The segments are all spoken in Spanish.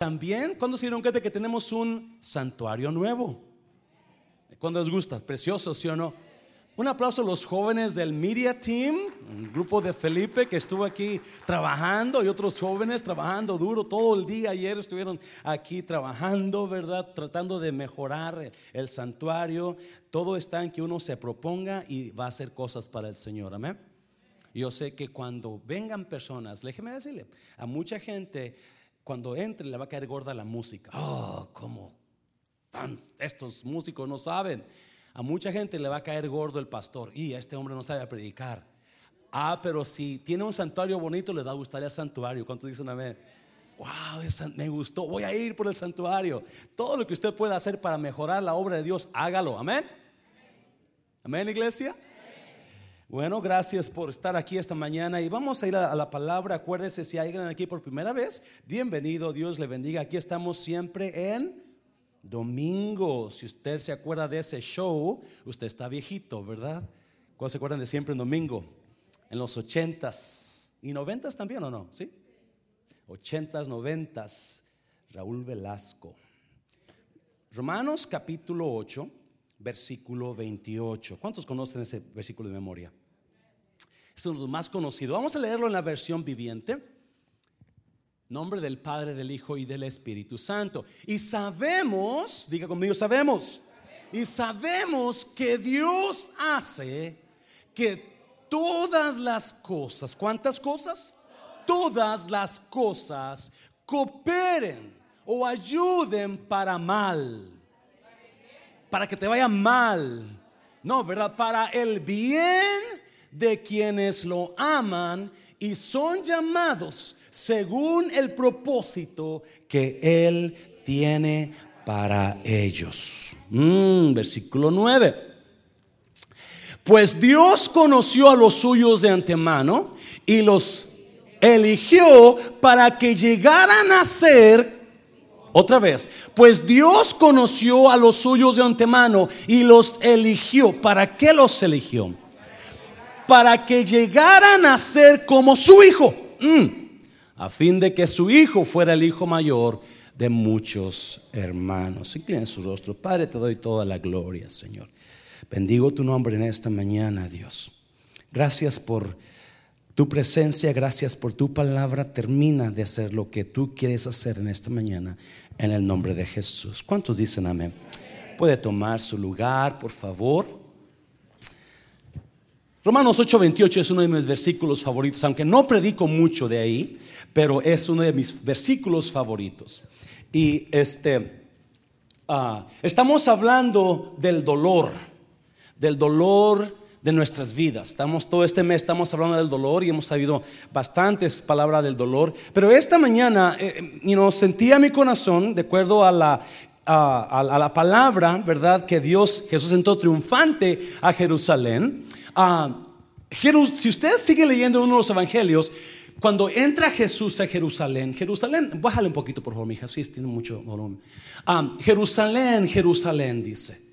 También, cuando se dieron cuenta que tenemos un santuario nuevo? ¿Cuándo les gusta? Precioso, ¿sí o no? Un aplauso a los jóvenes del Media Team, un grupo de Felipe que estuvo aquí trabajando y otros jóvenes trabajando duro todo el día. Ayer estuvieron aquí trabajando, ¿verdad? Tratando de mejorar el santuario. Todo está en que uno se proponga y va a hacer cosas para el Señor. Amén. Yo sé que cuando vengan personas, déjeme decirle, a mucha gente, cuando entre le va a caer gorda la música. Oh, cómo estos músicos no saben. A mucha gente le va a caer gordo el pastor y este hombre no sabe predicar. Ah, pero si tiene un santuario bonito, le da a gustar el santuario. ¿Cuántos dicen amén? Wow, me gustó. Voy a ir por el santuario. Todo lo que usted pueda hacer para mejorar la obra de Dios, hágalo. Amén. Amén, iglesia. Bueno, gracias por estar aquí esta mañana y vamos a ir a, la palabra. Acuérdese si hay alguien aquí por primera vez, bienvenido, Dios le bendiga. Aquí estamos siempre en domingo. Si usted se acuerda de ese show, usted está viejito, ¿verdad? ¿Cuál se acuerdan de siempre en domingo? En los ochentas y noventas también, ¿o no? ¿Sí? Ochentas, noventas. Raúl Velasco. Romanos capítulo 8, versículo 28. ¿Cuántos conocen ese versículo de memoria? Es uno de los más conocidos. Vamos a leerlo en la versión viviente. Nombre del Padre, del Hijo y del Espíritu Santo. Y sabemos, diga conmigo, sabemos. Y sabemos que Dios hace que todas las cosas, ¿cuántas cosas? Todas las cosas cooperen o ayuden para mal. Para que te vaya mal. No, ¿verdad? Para el bien de quienes lo aman y son llamados según el propósito que Él tiene para ellos. Mm, versículo 9. Pues Dios conoció a los suyos de antemano y los eligió para que llegaran a ser otra vez, pues Dios conoció a los suyos de antemano y los eligió. ¿Para qué los eligió? Para que llegaran a ser como su hijo. Mm a fin de que su hijo fuera el hijo mayor de muchos hermanos. Inclinen su rostro. Padre, te doy toda la gloria, Señor. Bendigo tu nombre en esta mañana, Dios. Gracias por tu presencia, gracias por tu palabra. Termina de hacer lo que tú quieres hacer en esta mañana, en el nombre de Jesús. ¿Cuántos dicen amén? Puede tomar su lugar, por favor. Romanos 8:28 es uno de mis versículos favoritos, aunque no predico mucho de ahí, pero es uno de mis versículos favoritos. Y este, ah, estamos hablando del dolor, del dolor de nuestras vidas. Estamos todo este mes estamos hablando del dolor y hemos sabido bastantes palabras del dolor. Pero esta mañana, eh, eh sentía mi corazón, de acuerdo a la a, la palabra, ¿verdad? Que Dios, Jesús entró triunfante a Jerusalén. Ah, si usted sigue leyendo uno de los evangelios, cuando entra Jesús a Jerusalén, Jerusalén, bájale un poquito por favor, mi Jesús tiene mucho volumen. Ah, Jerusalén, Jerusalén dice.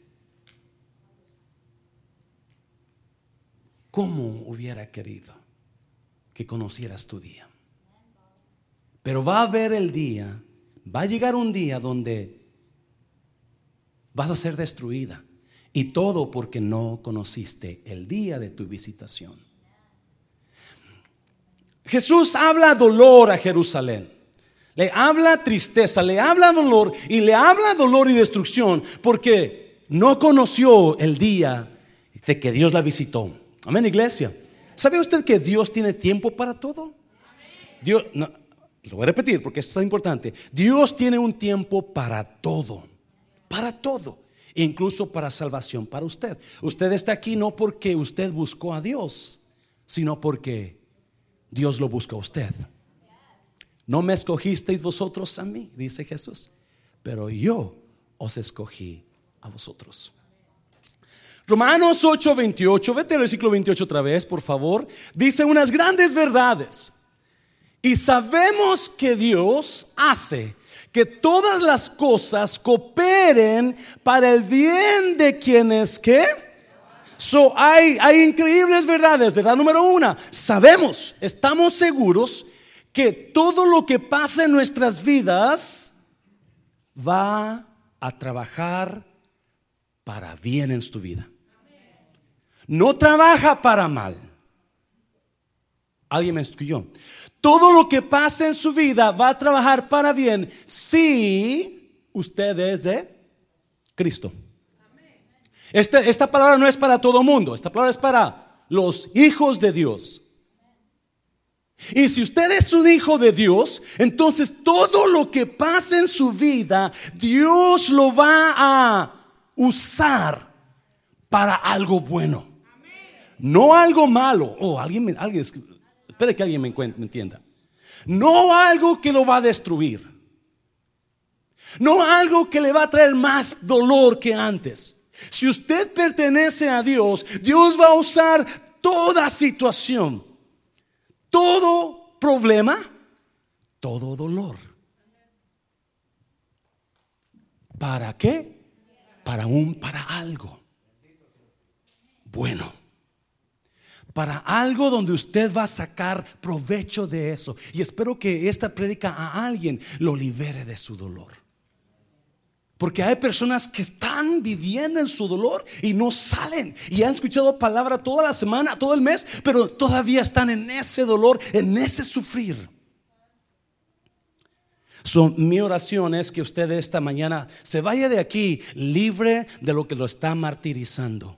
¿Cómo hubiera querido que conocieras tu día? Pero va a haber el día, va a llegar un día donde vas a ser destruida. Y todo porque no conociste el día de tu visitación. Jesús habla dolor a Jerusalén. Le habla tristeza, le habla dolor y le habla dolor y destrucción porque no conoció el día de que Dios la visitó. Amén, iglesia. ¿Sabe usted que Dios tiene tiempo para todo? Dios, lo voy a repetir porque esto es importante. Dios tiene un tiempo para todo, para todo incluso para salvación para usted. Usted está aquí no porque usted buscó a Dios, sino porque Dios lo buscó a usted. No me escogisteis vosotros a mí, dice Jesús, pero yo os escogí a vosotros. Romanos 8, 28, vete al versículo 28 otra vez, por favor. Dice unas grandes verdades. Y sabemos que Dios hace que todas las cosas cooperen para el bien de quienes que so, hay, hay increíbles verdades. Verdad número una, sabemos, estamos seguros que todo lo que pasa en nuestras vidas va a trabajar para bien en tu vida. No trabaja para mal. Alguien me escuchó. Todo lo que pasa en su vida va a trabajar para bien si usted es de Cristo. Este, esta palabra no es para todo mundo, esta palabra es para los hijos de Dios. Y si usted es un hijo de Dios, entonces todo lo que pasa en su vida, Dios lo va a usar para algo bueno. No algo malo. Oh, alguien, alguien, espere que alguien me entienda. No algo que lo va a destruir. No algo que le va a traer más dolor que antes. Si usted pertenece a Dios, Dios va a usar toda situación, todo problema, todo dolor. ¿Para qué? Para un, para algo bueno. Para algo donde usted va a sacar provecho de eso. Y espero que esta prédica a alguien lo libere de su dolor. Porque hay personas que están viviendo en su dolor y no salen. Y han escuchado palabra toda la semana, todo el mes, pero todavía están en ese dolor, en ese sufrir. mi oración es que usted esta mañana se vaya de aquí libre de lo que lo está martirizando.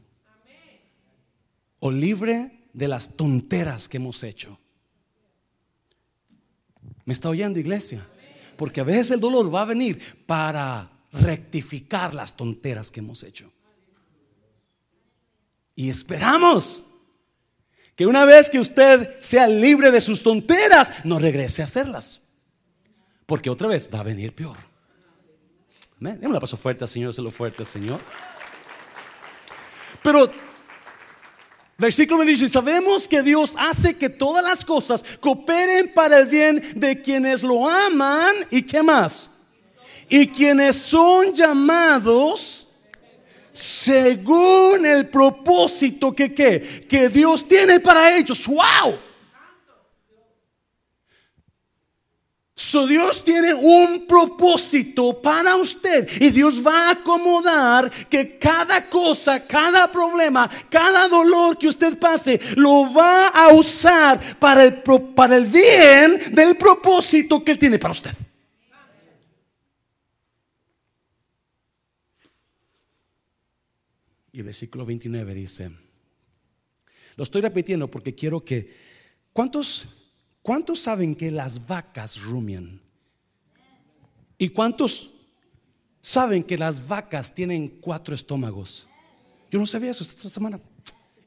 O libre de las tonteras que hemos hecho. ¿Me está oyendo, iglesia? Porque a veces el dolor va a venir para rectificar las tonteras que hemos hecho. Y esperamos que una vez que usted sea libre de sus tonteras, no regrese a hacerlas. Porque otra vez va a venir peor. Démosle la paso fuerte, Señor, se lo fuerte, Señor. Pero Versículo me dice, sabemos que Dios hace que todas las cosas cooperen para el bien de quienes lo aman y qué más. Y quienes son llamados según el propósito que, que Dios tiene para ellos. ¡Wow! Dios tiene un propósito para usted y Dios va a acomodar que cada cosa, cada problema, cada dolor que usted pase, lo va a usar para el, para el bien del propósito que Él tiene para usted. Y el versículo 29 dice, lo estoy repitiendo porque quiero que, ¿cuántos, cuántos saben que las vacas rumian? ¿Y cuántos saben que las vacas tienen cuatro estómagos? Yo no sabía eso esta semana.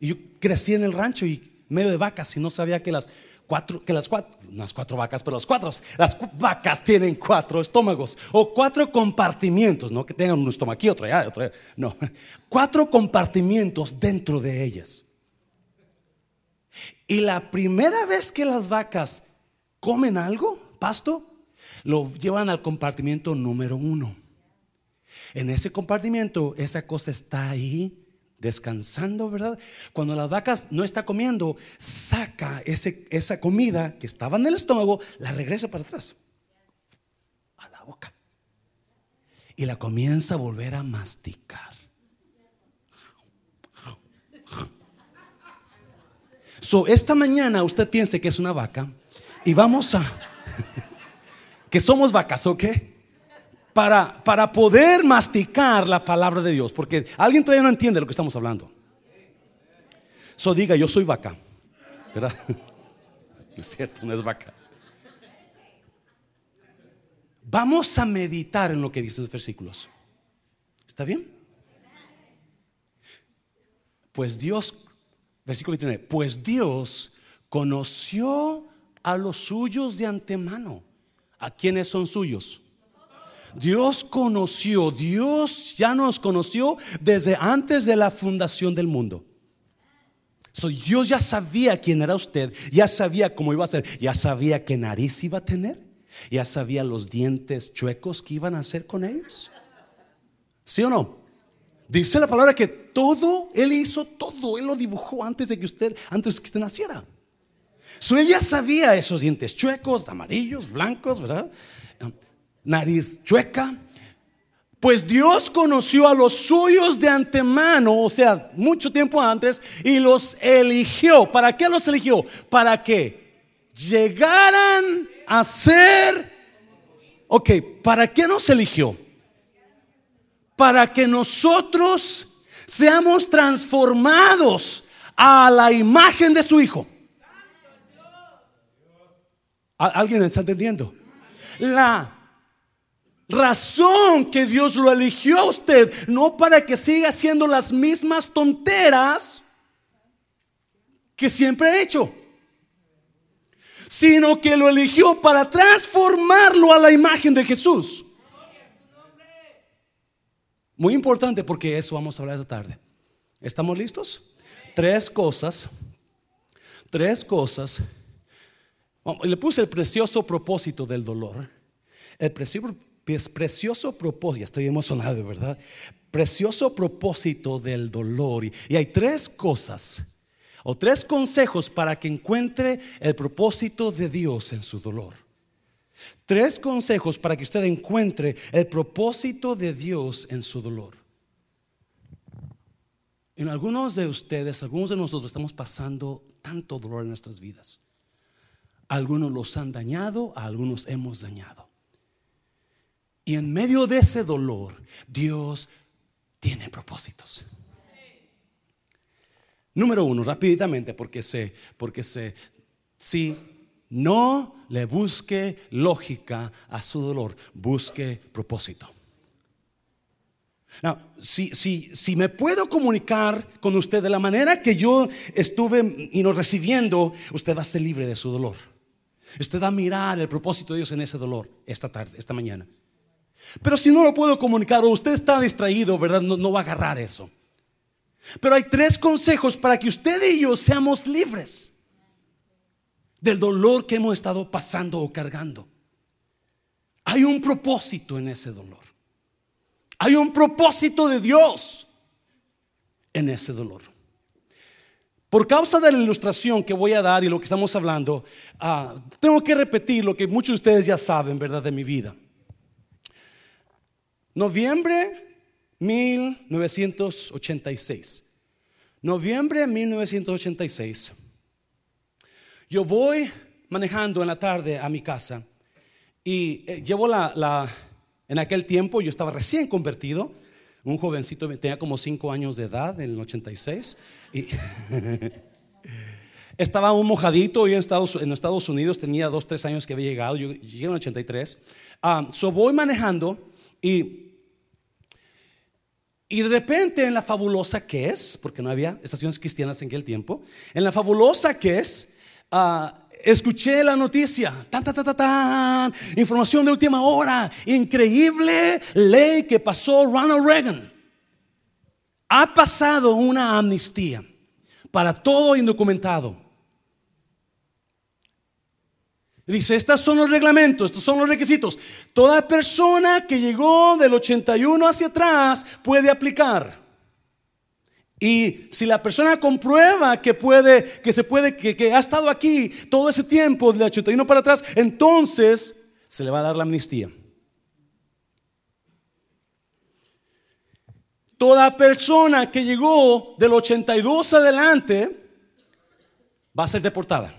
Y yo crecí en el rancho y medio de vacas y no sabía que las cuatro, que las cuatro, las cuatro vacas, pero las cuatro, las vacas tienen cuatro estómagos o cuatro compartimientos, no que tengan un estómago otro allá, otro no, cuatro compartimientos dentro de ellas. Y la primera vez que las vacas comen algo, pasto, lo llevan al compartimiento número uno. En ese compartimiento, esa cosa está ahí descansando, ¿verdad? Cuando las vacas no está comiendo, saca ese, esa comida que estaba en el estómago, la regresa para atrás, a la boca. Y la comienza a volver a masticar. So, esta mañana usted piense que es una vaca y vamos a... que somos vacas, ¿ok? para, para poder masticar la palabra de Dios, porque alguien todavía no entiende lo que estamos hablando. So diga, yo soy vaca, ¿verdad? es cierto, no es vaca. Vamos a meditar en lo que dicen los versículos. ¿Está bien? Pues Dios, versículo 29, pues Dios conoció a los suyos de antemano. ¿A quiénes son suyos? Dios conoció, Dios ya nos conoció desde antes de la fundación del mundo. So, Dios ya sabía quién era usted, ya sabía cómo iba a ser, ya sabía qué nariz iba a tener, ya sabía los dientes chuecos que iban a hacer con ellos. ¿Sí o no? Dice la palabra que todo, Él hizo todo, Él lo dibujó antes de que usted, antes de que usted naciera. So, él ya sabía esos dientes chuecos, amarillos, blancos, ¿verdad? nariz chueca, Pues Dios conoció a los suyos de antemano, o sea, mucho tiempo antes, y los eligió. ¿Para qué los eligió? Para que llegaran a ser... Ok, ¿para qué nos eligió? Para que nosotros seamos transformados a la imagen de su Hijo. ¿Alguien está entendiendo? La razón que Dios lo eligió a usted, no para que siga haciendo las mismas tonteras que siempre ha hecho, sino que lo eligió para transformarlo a la imagen de Jesús. Muy importante porque eso vamos a hablar esta tarde. ¿Estamos listos? Tres cosas, tres cosas. Le puse el precioso propósito del dolor. El precioso precioso propósito, estoy emocionado, ¿verdad? Precioso propósito del dolor. Y, hay tres cosas o tres consejos para que encuentre el propósito de Dios en su dolor. Tres consejos para que usted encuentre el propósito de Dios en su dolor. En algunos de ustedes, algunos de nosotros estamos pasando tanto dolor en nuestras vidas. Algunos los han dañado, a algunos hemos dañado. Y en medio de ese dolor, Dios tiene propósitos. Número uno, rápidamente, porque sé, porque sé, si no le busque lógica a su dolor, busque propósito. si, si, si, me puedo comunicar con usted de la manera que yo estuve y no recibiendo, usted va a ser libre de su dolor. Usted va a mirar el propósito de Dios en ese dolor esta tarde, esta mañana. Pero si no lo puedo comunicar o usted está distraído, ¿verdad? No, va a agarrar eso. Pero hay tres consejos para que usted y yo seamos libres del dolor que hemos estado pasando o cargando. Hay un propósito en ese dolor. Hay un propósito de Dios en ese dolor. Por causa de la ilustración que voy a dar y lo que estamos hablando, ah, tengo que repetir lo que muchos de ustedes ya saben, ¿verdad? De mi vida. Noviembre 1986. Noviembre de 1986. Yo voy manejando en la tarde a mi casa y eh, llevo la, en aquel tiempo yo estaba recién convertido, un jovencito, tenía como 5 años de edad en el 86 y estaba un mojadito y en Estados, en Estados Unidos tenía 2, 3 años que había llegado, yo llegué en el 83. Ah, so voy manejando y, y de repente en la fabulosa que es, porque no había estaciones cristianas en aquel tiempo, en la fabulosa que es, ah, escuché la noticia, tan, tan, tan, tan, información de última hora, increíble ley que pasó Ronald Reagan. Ha pasado una amnistía para todo indocumentado. Dice, estos son los reglamentos, estos son los requisitos. Toda persona que llegó del 81 hacia atrás puede aplicar. Y si la persona comprueba que puede, que se puede, que, que ha estado aquí todo ese tiempo del 81 para atrás, entonces se le va a dar la amnistía. Toda persona que llegó del 82 adelante va a ser deportada.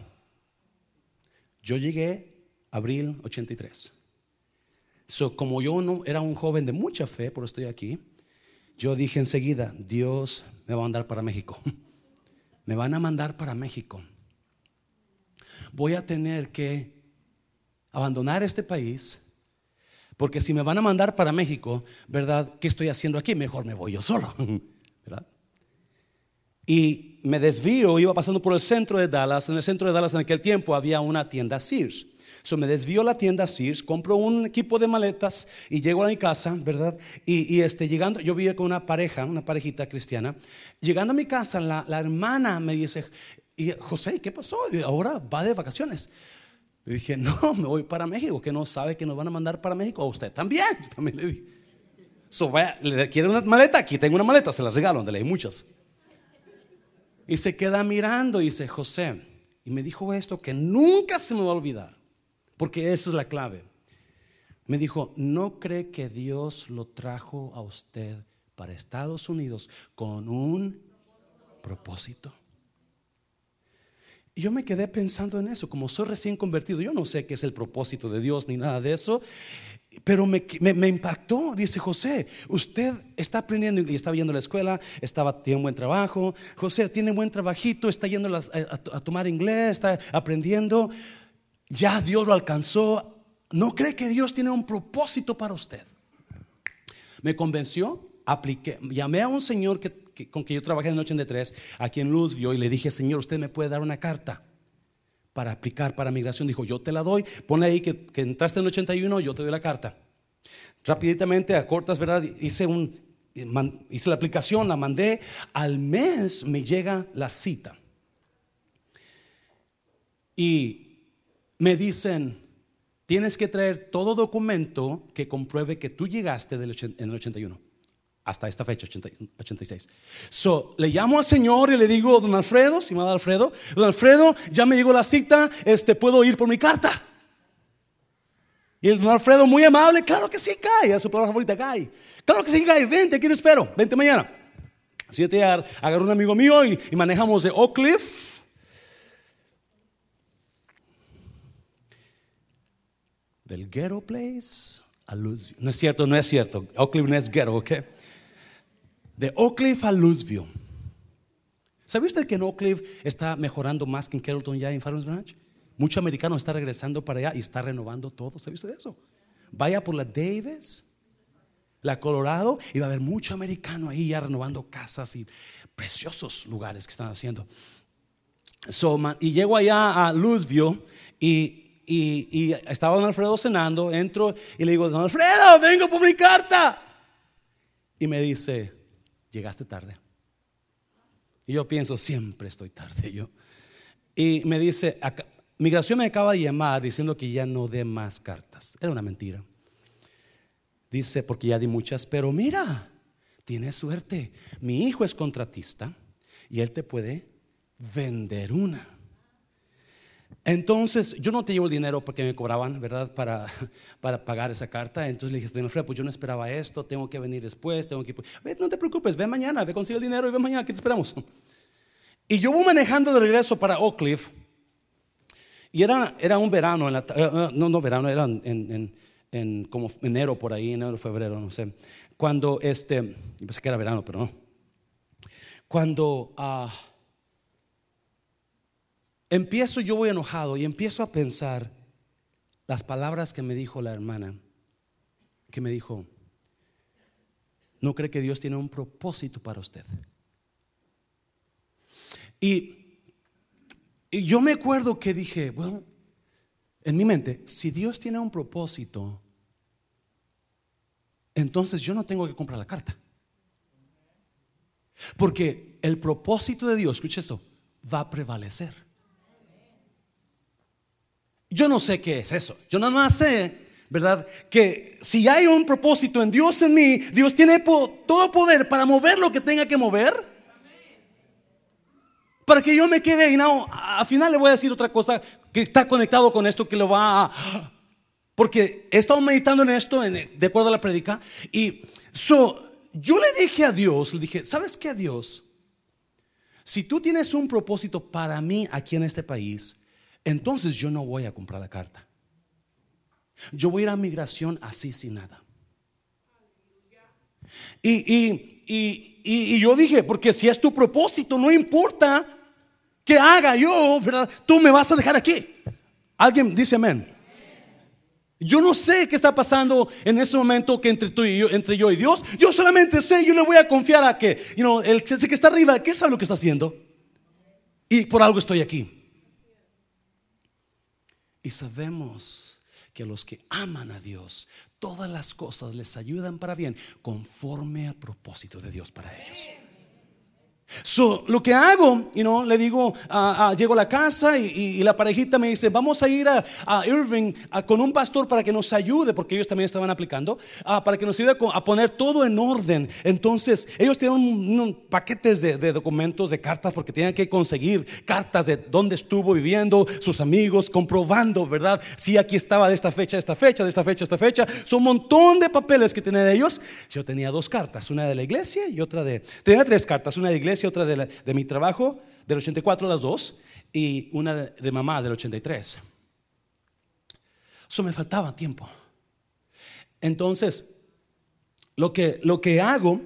Yo llegué abril 83. So, como yo no era un joven de mucha fe, por estoy aquí, yo dije enseguida, Dios me va a mandar para México. Me van a mandar para México. Voy a tener que abandonar este país, porque si me van a mandar para México, ¿verdad? ¿Qué estoy haciendo aquí? Mejor me voy yo solo, ¿verdad? Y me desvío, iba pasando por el centro de Dallas. En el centro de Dallas en aquel tiempo había una tienda Sears. So me desvío a la tienda Sears, compro un equipo de maletas y llego a mi casa, ¿verdad? Y, este, llegando, yo vivía con una pareja, una parejita cristiana. Llegando a mi casa, la, hermana me dice, y, José, ¿qué pasó? ahora va de vacaciones. Le dije, no, me voy para México, que no sabe que nos van a mandar para México. A usted también. Yo también le dije. So, vaya, ¿le quiere una maleta? Aquí tengo una maleta, se las regalo, donde le hay muchas. Y se queda mirando y dice, José, y me dijo esto que nunca se me va a olvidar, porque esa es la clave. me dijo, ¿no cree que Dios lo trajo a usted para Estados Unidos con un propósito? Y yo me quedé pensando en eso, como soy recién convertido, yo no sé qué es el propósito de Dios ni nada de eso, pero me, impactó, dice José, usted está aprendiendo y está yendo a la escuela, estaba, tiene un buen trabajo, José tiene buen trabajito, está yendo a, a tomar inglés, está aprendiendo, ya Dios lo alcanzó, ¿no cree que Dios tiene un propósito para usted? Me convenció, apliqué, llamé a un señor que con que yo trabajé en el 83 aquí en Luzvio y le dije, Señor, usted me puede dar una carta para aplicar para migración. Dijo, yo te la doy, ponle ahí que, entraste en el 81, yo te doy la carta. Rapiditamente, a cortas, ¿verdad? Hice, un, hice la aplicación, la mandé. Al mes me llega la cita. Y me dicen, tienes que traer todo documento que compruebe que tú llegaste en el 81 hasta esta fecha, 86. So, le llamo al Señor y le digo, don Alfredo, si me da Alfredo, don Alfredo, ya me llegó la cita, este, puedo ir por mi carta. Y el don Alfredo, muy amable, claro que sí, cae, a su palabra favorita, cae. Claro que sí, cae, vente, aquí te espero, vente mañana. Siete, agarró un amigo mío y, y manejamos de Oak Cliff. Del Ghetto Place a Luz. No es cierto, no es cierto. Oak no es ghetto, ¿ok? de Oak a Louisville. ¿Sabe usted que en Oak está mejorando más que en Carrollton ya en Farmers Branch? Mucho americano está regresando para allá y está renovando todo. ¿Sabe usted eso? Vaya por la Davis, la Colorado, y va a haber mucho americano ahí ya renovando casas y preciosos lugares que están haciendo. y llego allá a Louisville y, y, estaba don Alfredo cenando, entro y le digo, don Alfredo, vengo por mi carta. Y me dice, llegaste tarde. Y yo pienso, siempre estoy tarde yo. Y me dice, migración me acaba de llamar diciendo que ya no dé más cartas. Era una mentira. Dice, porque ya di muchas, pero mira, tienes suerte. Mi hijo es contratista y él te puede vender una. Entonces, yo no te llevo el dinero porque me cobraban, ¿verdad? Para, para pagar esa carta. Entonces le dije, Alfredo, pues yo no esperaba esto, tengo que venir después, tengo que... no te preocupes, ve mañana, ve consigue el dinero y ve mañana, aquí te esperamos. Y yo voy manejando de regreso para Oak Cliff. Y era, era un verano, en la, eh, eh, no, no verano, era en, en, como enero por ahí, enero, febrero, no sé. Cuando este, pensé que era verano, pero no. Cuando... Uh, empiezo yo voy enojado y empiezo a pensar las palabras que me dijo la hermana, que me dijo, no cree que Dios tiene un propósito para usted. Y, yo me acuerdo que dije, bueno, en mi mente, si Dios tiene un propósito, entonces yo no tengo que comprar la carta. Porque el propósito de Dios, escuche esto, va a prevalecer. Yo no sé qué es eso. Yo nada más sé, ¿verdad? Que si hay un propósito en Dios en mí, Dios tiene todo poder para mover lo que tenga que mover. Para que yo me quede y no, al final le voy a decir otra cosa que está conectado con esto que lo va a... Porque he estado meditando en esto de acuerdo a la predica y so, yo le dije a Dios, le dije, ¿sabes qué Dios? Si tú tienes un propósito para mí aquí en este país, entonces yo no voy a comprar la carta. Yo voy a ir a migración así sin nada. Y, yo dije, porque si es tu propósito, no importa que haga yo, ¿verdad? Tú me vas a dejar aquí. Alguien dice amén. Yo no sé qué está pasando en ese momento que entre tú y yo, entre yo y Dios. Yo solamente sé, yo le voy a confiar a que, you know, el que está arriba, que sabe lo que está haciendo. Y por algo estoy aquí. Y sabemos que a los que aman a Dios, todas las cosas les ayudan para bien, conforme al propósito de Dios para ellos. So, lo que hago, you know, le digo, ah, ah, llego a la casa y, la parejita me dice, vamos a ir a, Irving con un pastor para que nos ayude, porque ellos también estaban aplicando, ah, para que nos ayude a, poner todo en orden. Entonces, ellos tienen un, paquetes de, documentos, de cartas, porque tienen que conseguir cartas de dónde estuvo viviendo, sus amigos, comprobando, ¿verdad? Si aquí estaba de esta fecha, de esta fecha, de esta fecha, de esta fecha. Son un montón de papeles que tienen ellos. Yo tenía dos cartas, una de la iglesia y otra de... Tenía tres cartas, una de iglesia otra de, mi trabajo, del 84 las dos, y una de, mamá del 83. Eso me faltaba tiempo. Entonces, lo que, lo que hago,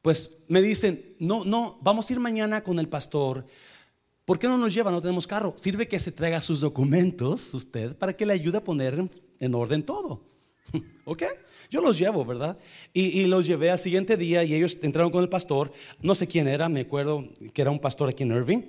pues me dicen, no, no, vamos a ir mañana con el pastor. ¿Por qué no nos lleva? No tenemos carro. Sirve que se traiga sus documentos usted para que le ayude a poner en orden todo. ¿Ok? Yo los llevo, ¿verdad? Y, los llevé al siguiente día y ellos entraron con el pastor. No sé quién era, me acuerdo que era un pastor aquí en Irving.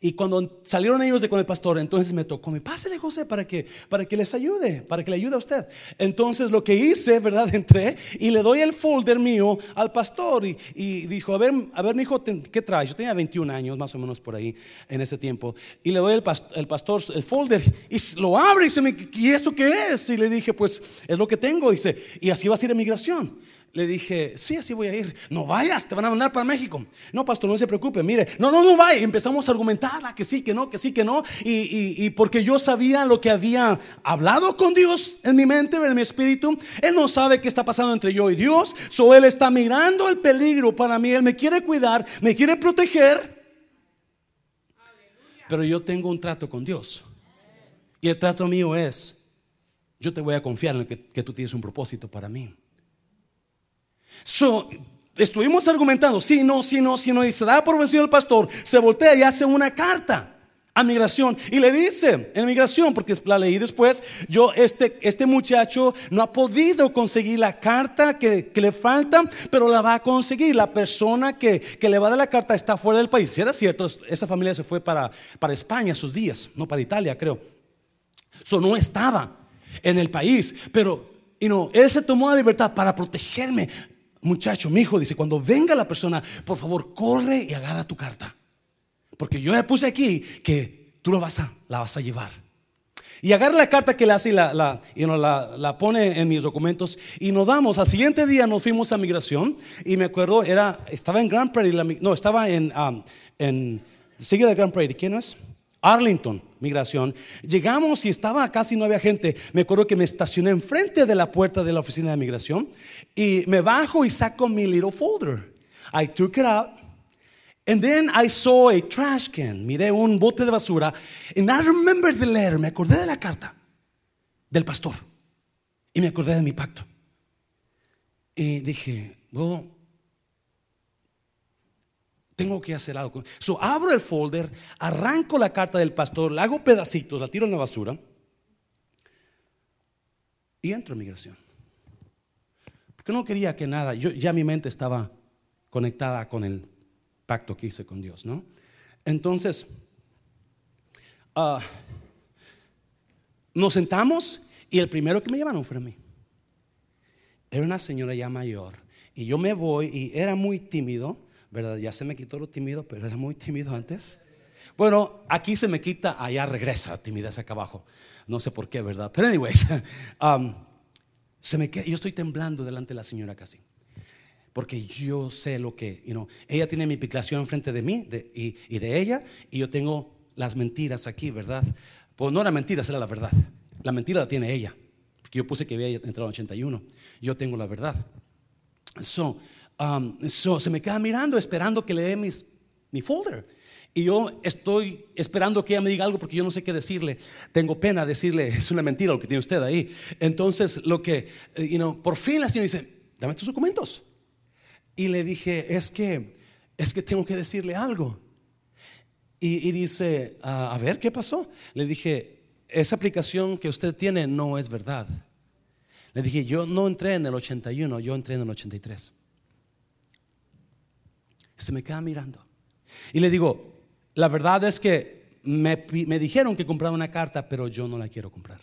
Y cuando salieron ellos de con el pastor, entonces me tocó, me pásale José para que, para que les ayude, para que le ayude a usted. Entonces lo que hice, ¿verdad? Entré y le doy el folder mío al pastor y, dijo, a ver, a ver, mi hijo, ¿qué traes? Yo tenía 21 años más o menos por ahí en ese tiempo. Y le doy el, el pastor el folder y lo abre y dice, ¿y esto qué es? Y le dije, pues es lo que tengo. Dice, y así va a ser emigración. Le dije, sí, así voy a ir. No vayas, te van a mandar para México. No, pastor, no se preocupe, mire, no, no, no vaya. Empezamos a argumentar ah, que sí, que no, que sí, que no. Y, porque yo sabía lo que había hablado con Dios en mi mente, en mi espíritu. Él no sabe qué está pasando entre yo y Dios. So él está mirando el peligro para mí. Él me quiere cuidar, me quiere proteger. Pero yo tengo un trato con Dios. Y el trato mío es, yo te voy a confiar en que, que tú tienes un propósito para mí. So, estuvimos argumentando, si no, si no, si no, y se da por vencido el pastor, se voltea y hace una carta a migración y le dice en migración, porque la leí después, yo, este, este muchacho no ha podido conseguir la carta que, le falta, pero la va a conseguir. La persona que, le va a dar la carta está fuera del país. Si era cierto, esa familia se fue para, para España sus días, no para Italia, creo. So, no estaba en el país, pero y no, él se tomó la libertad para protegerme muchacho, mi hijo, dice, cuando venga la persona, por favor, corre y agarra tu carta. Porque yo le puse aquí que tú lo vas a, la vas a llevar. Y agarra la carta que le hace y la, la, la, pone en mis documentos. Y nos damos. Al siguiente día nos fuimos a migración. Y me acuerdo, era, estaba en Grand Prairie. no, estaba en, um, en sigue de Grand Prairie. ¿Quién es? Arlington, migración. Llegamos y estaba casi no había gente. Me acuerdo que me estacioné enfrente de la puerta de la oficina de migración y me bajo y saco mi little folder. I took it out. And then I saw a trash can. Miré un bote de basura. And I remember the letter. Me acordé de la carta del pastor. Y me acordé de mi pacto. Y dije, bueno, tengo que hacer algo. So, abro el folder, arranco la carta del pastor, la hago pedacitos, la tiro en la basura y entro en migración. No quería que nada, yo, ya mi mente estaba conectada con el pacto que hice con Dios, ¿no? Entonces, ah, nos sentamos y el primero que me llamaron fue a mí. Era una señora ya mayor y yo me voy y era muy tímido ¿verdad? Ya se me quitó lo tímido, pero era muy tímido antes. Bueno, aquí se me quita, allá regresa timidez acá abajo. No sé por qué, ¿verdad? Pero anyways, um, se me yo estoy temblando delante de la señora casi. Porque yo sé lo que, you know, ella tiene mi picación enfrente de mí y, y, de ella, y yo tengo las mentiras aquí, ¿verdad? Pues no era mentiras, era la verdad. La mentira la tiene ella. Porque yo puse que había entrado en 81. Yo tengo la verdad. So, Um, se me queda mirando esperando que le dé mis, mi folder. Y yo estoy esperando que ella me diga algo porque yo no sé qué decirle. Tengo pena decirle, es una mentira lo que tiene usted ahí. Entonces, lo que, eh, you know, por fin la señora dice, dame tus documentos. Y le dije, es que, es que tengo que decirle algo. Y, dice, ah, a ver, ¿qué pasó? Le dije, esa aplicación que usted tiene no es verdad. Le dije, yo no entré en el 81, yo entré en el 83 se me queda mirando. Y le digo, la verdad es que me, dijeron que compraba una carta, pero yo no la quiero comprar.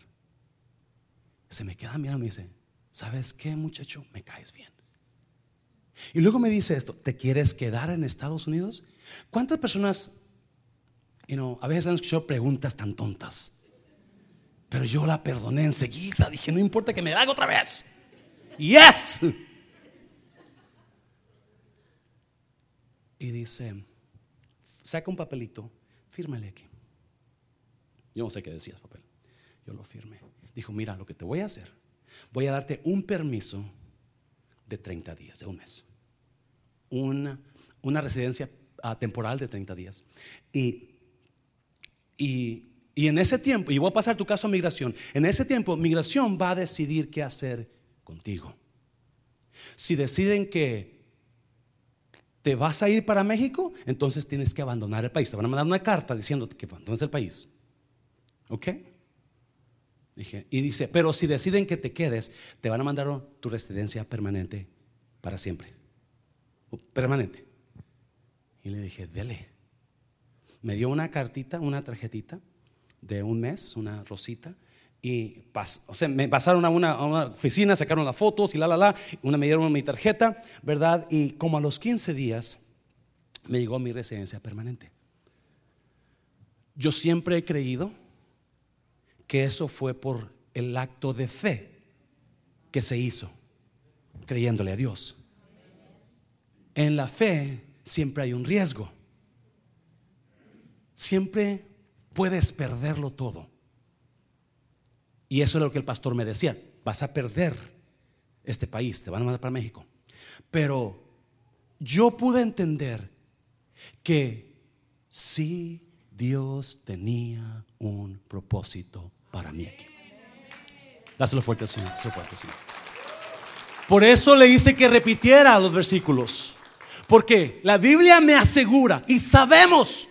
Se me queda mirando y me dice, ¿sabes qué muchacho? Me caes bien. Y luego me dice esto, ¿te quieres quedar en Estados Unidos? ¿Cuántas personas, you know, a veces han escuchado preguntas tan tontas? Pero yo la perdoné enseguida, dije, no importa que me haga otra vez. Yes. Y dice, saca un papelito, fírmale aquí. Yo no sé qué decía papel. Yo lo firmé. Dijo, mira, lo que te voy a hacer, voy a darte un permiso de 30 días, de un mes. Una, una residencia ah, temporal de 30 días. Y, y, y en ese tiempo, y voy a pasar tu caso a migración, en ese tiempo migración va a decidir qué hacer contigo. Si deciden que te vas a ir para México, entonces tienes que abandonar el país. Te van a mandar una carta diciéndote que abandones el país. ¿Ok? Dije, y dice, pero si deciden que te quedes, te van a mandar tu residencia permanente para siempre. Permanente. Y le dije, dele. Me dio una cartita, una tarjetita de un mes, una rosita. Y o sea, me pasaron a una, a una, oficina, sacaron las fotos y la, la, la. Una me dieron mi tarjeta, ¿verdad? Y como a los 15 días me llegó mi residencia permanente. Yo siempre he creído que eso fue por el acto de fe que se hizo, creyéndole a Dios. En la fe siempre hay un riesgo. Siempre puedes perderlo todo. Y eso es lo que el pastor me decía, vas a perder este país, te van a mandar para México. Pero yo pude entender que sí Dios tenía un propósito para mí aquí. Dáselo fuerte, Señor. Dáselo fuerte, Señor. Por eso le hice que repitiera los versículos. Porque la Biblia me asegura y sabemos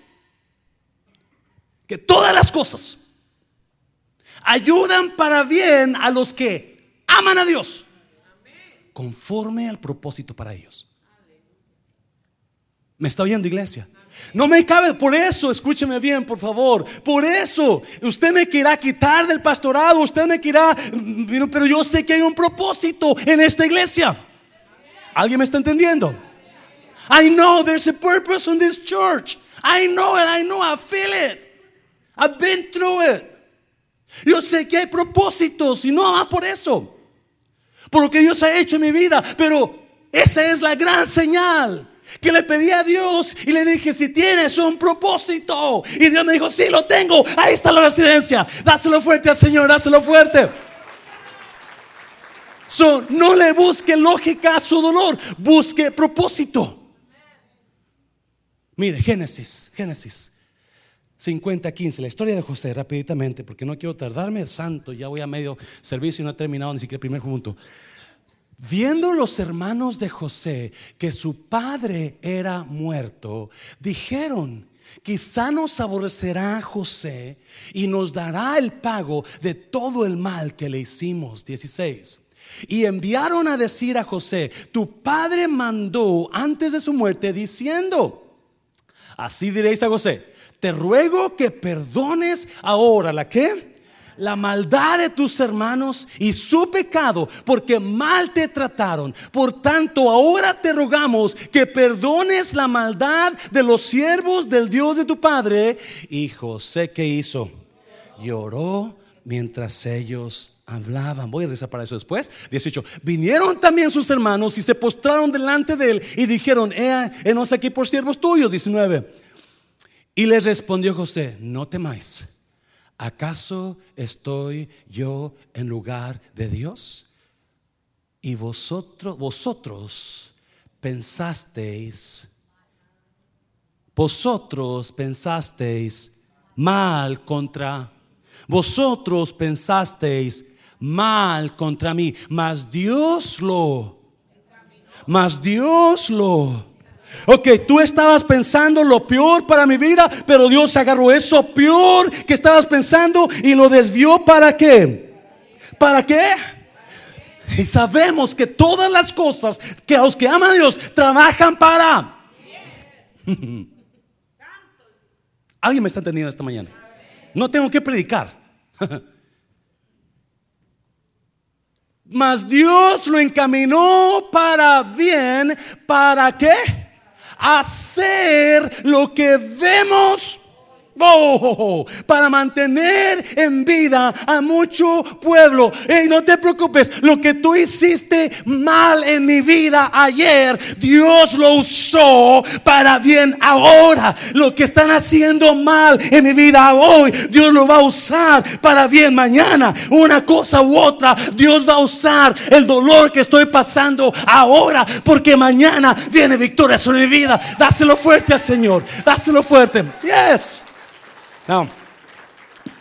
que todas las cosas ayudan para bien a los que aman a Dios, conforme al propósito para ellos. ¿Me está oyendo, iglesia? No me cabe, por eso, escúcheme bien, por favor. Por eso, usted me quiera quitar del pastorado, usted me quiera, pero yo sé que hay un propósito en esta iglesia. ¿Alguien me está entendiendo? I know there's a purpose in this church. I know it, I know, I feel it. I've been through it. Yo sé que hay propósitos y no más por eso. Por lo que Dios ha hecho en mi vida, pero esa es la gran señal que le pedí a Dios y le dije, si tienes un propósito. Y Dios me dijo, sí, lo tengo. Ahí está la residencia. Dáselo fuerte al Señor, dáselo fuerte. So, no le busque lógica a su dolor, busque propósito. Mire, Génesis, Génesis 50, 15, la historia de José, rapiditamente, porque no quiero tardarme, santo, ya voy a medio servicio y no he terminado ni siquiera el primer punto. Viendo los hermanos de José que su padre era muerto, dijeron, quizá nos aborrecerá José y nos dará el pago de todo el mal que le hicimos. 16. Y enviaron a decir a José, tu padre mandó antes de su muerte diciendo, así diréis a José, te ruego que perdones ahora la que la maldad de tus hermanos y su pecado, porque mal te trataron. Por tanto, ahora te rogamos que perdones la maldad de los siervos del Dios de tu Padre. Y José, ¿qué hizo? Lloró mientras ellos hablaban. Voy a rezar para eso después. 18. Vinieron también sus hermanos y se postraron delante de él y dijeron, eh, aquí por siervos tuyos. 19. Y les respondió José, no temáis ¿acaso estoy yo en lugar de Dios? Y vosotros, vosotros pensasteis, vosotros pensasteis mal contra, vosotros pensasteis mal contra mí, mas Dios lo, mas Dios lo Ok, tú estabas pensando lo peor para mi vida, pero Dios agarró eso peor que estabas pensando y lo desvió para qué? ¿Para qué? Y sabemos que todas las cosas que a los que aman a Dios trabajan para. ¿Alguien me está entendiendo esta mañana? No tengo que predicar. Mas Dios lo encaminó para bien. ¿Para qué? Hacer lo que vemos Oh, para mantener en vida a mucho pueblo. Y no te preocupes, lo que tú hiciste mal en mi vida ayer, Dios lo usó para bien ahora. Lo que están haciendo mal en mi vida hoy, Dios lo va a usar para bien mañana. Una cosa u otra, Dios va a usar el dolor que estoy pasando ahora, porque mañana viene victoria sobre mi vida. Dáselo fuerte al Señor, dáselo fuerte. Yes. Now,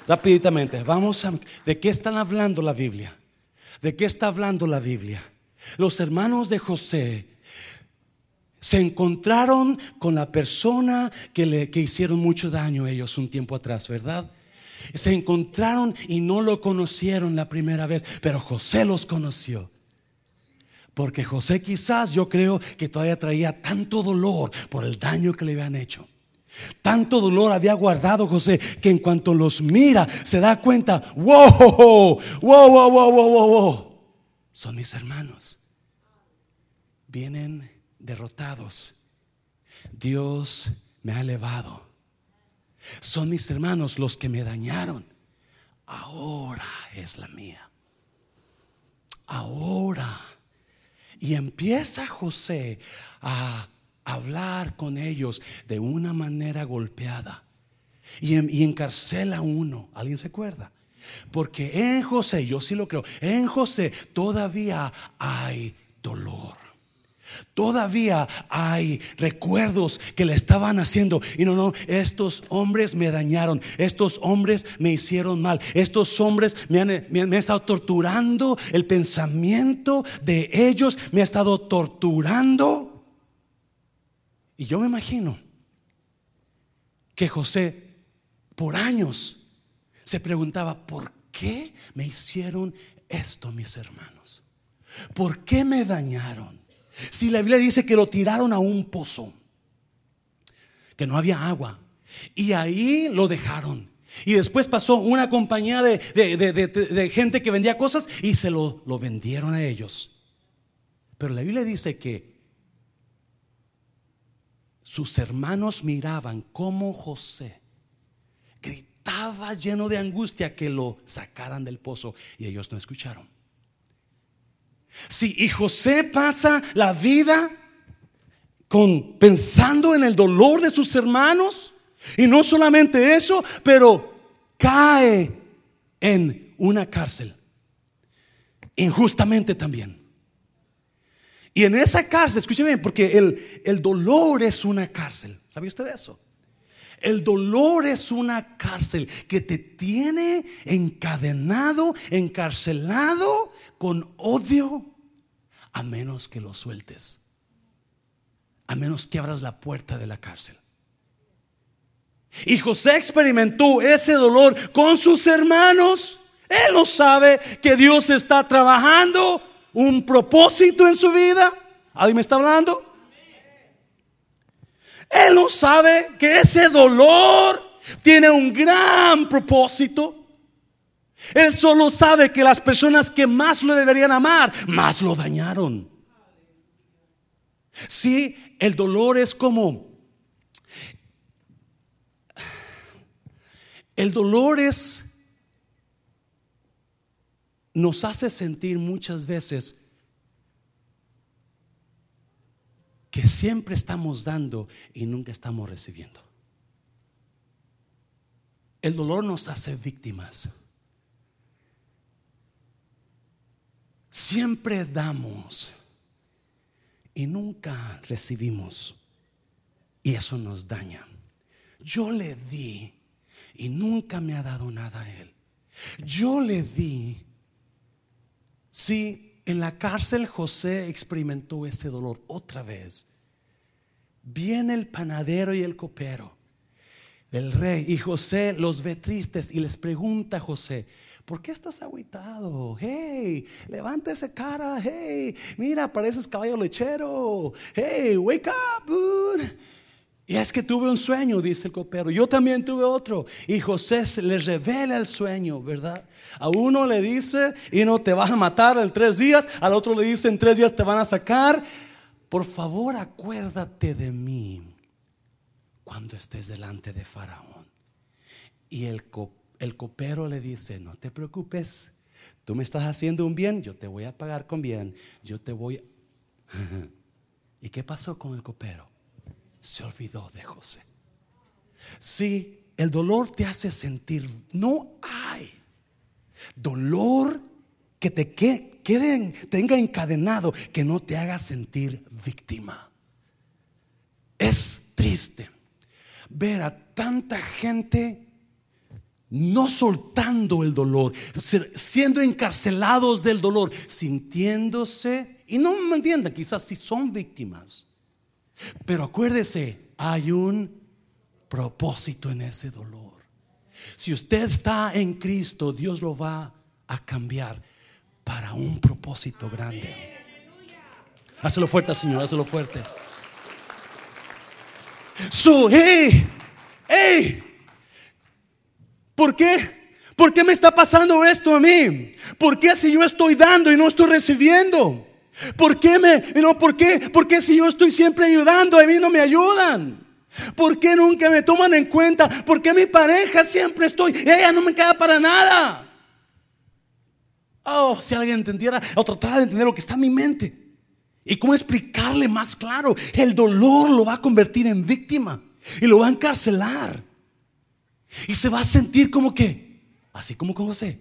rapiditamente, vamos a... ¿De qué están hablando la Biblia? ¿De qué está hablando la Biblia? Los hermanos de José se encontraron con la persona que le que hicieron mucho daño a ellos un tiempo atrás, ¿verdad? Se encontraron y no lo conocieron la primera vez, pero José los conoció. Porque José quizás yo creo que todavía traía tanto dolor por el daño que le habían hecho. Tanto dolor había guardado José que en cuanto los mira se da cuenta, wow, wow, wow, wow, wow, wow. Son mis hermanos. Vienen derrotados. Dios me ha elevado. Son mis hermanos los que me dañaron. Ahora es la mía. Ahora. Y empieza José a hablar con ellos de una manera golpeada y, encarcela a uno. ¿Alguien se acuerda? Porque en José, yo sí lo creo, en José todavía hay dolor. Todavía hay recuerdos que le estaban haciendo. Y no, no, estos hombres me dañaron. Estos hombres me hicieron mal. Estos hombres me han, me han estado torturando. El pensamiento de ellos me ha estado torturando. Y yo me imagino que José por años se preguntaba, ¿por qué me hicieron esto mis hermanos? ¿Por qué me dañaron? Si la Biblia dice que lo tiraron a un pozo, que no había agua, y ahí lo dejaron. Y después pasó una compañía de, gente que vendía cosas y se lo, lo vendieron a ellos. Pero la Biblia dice que sus hermanos miraban cómo José gritaba lleno de angustia que lo sacaran del pozo y ellos no escucharon. Si y José pasa la vida con pensando en el dolor de sus hermanos y no solamente eso, pero cae en una cárcel injustamente también. Y en esa cárcel, escúcheme porque el, el dolor es una cárcel. ¿Sabía usted eso? El dolor es una cárcel que te tiene encadenado, encarcelado con odio, a menos que lo sueltes, a menos que abras la puerta de la cárcel. Y José experimentó ese dolor con sus hermanos. Él no sabe que Dios está trabajando un propósito en su vida. ¿Alguien me está hablando? Él no sabe que ese dolor tiene un gran propósito. Él solo sabe que las personas que más lo deberían amar, más lo dañaron. Sí, el dolor es como... El dolor es nos hace sentir muchas veces que siempre estamos dando y nunca estamos recibiendo. El dolor nos hace víctimas. Siempre damos y nunca recibimos. Y eso nos daña. Yo le di y nunca me ha dado nada a él. Yo le di si en la cárcel José experimentó ese dolor otra vez, viene el panadero y el copero del rey y José los ve tristes y les pregunta José, ¿por qué estás aguitado? Hey, levanta esa cara, hey, mira, pareces caballo lechero, hey, wake up. Y es que tuve un sueño, dice el copero. Yo también tuve otro. Y José le revela el sueño, ¿verdad? A uno le dice, y no te vas a matar en tres días. Al otro le dice, en tres días te van a sacar. Por favor, acuérdate de mí cuando estés delante de Faraón. Y el, el copero le dice, no te preocupes. Tú me estás haciendo un bien, yo te voy a pagar con bien. Yo te voy a... ¿Y qué pasó con el copero? Se olvidó de José. Si el dolor te hace sentir, no hay dolor que te tenga encadenado, que no te haga sentir víctima. Es triste ver a tanta gente no soltando el dolor, siendo encarcelados del dolor, sintiéndose, y no me entiendan, quizás si son víctimas pero acuérdese, hay un propósito en ese dolor. Si usted está en Cristo, Dios lo va a cambiar para un propósito grande. Hazlo fuerte, Señor, hazlo fuerte. Su, hey, hey, ¿por qué? ¿Por qué me está pasando esto a mí? ¿Por qué si yo estoy dando y no estoy recibiendo? ¿Por qué me, no, por qué, por qué si yo estoy siempre ayudando, a mí no me ayudan? ¿Por qué nunca me toman en cuenta? ¿Por qué mi pareja siempre estoy, ella no me queda para nada? Oh, si alguien entendiera o tratara de entender lo que está en mi mente. Y cómo explicarle más claro, el dolor lo va a convertir en víctima y lo va a encarcelar. Y se va a sentir como que, así como con José,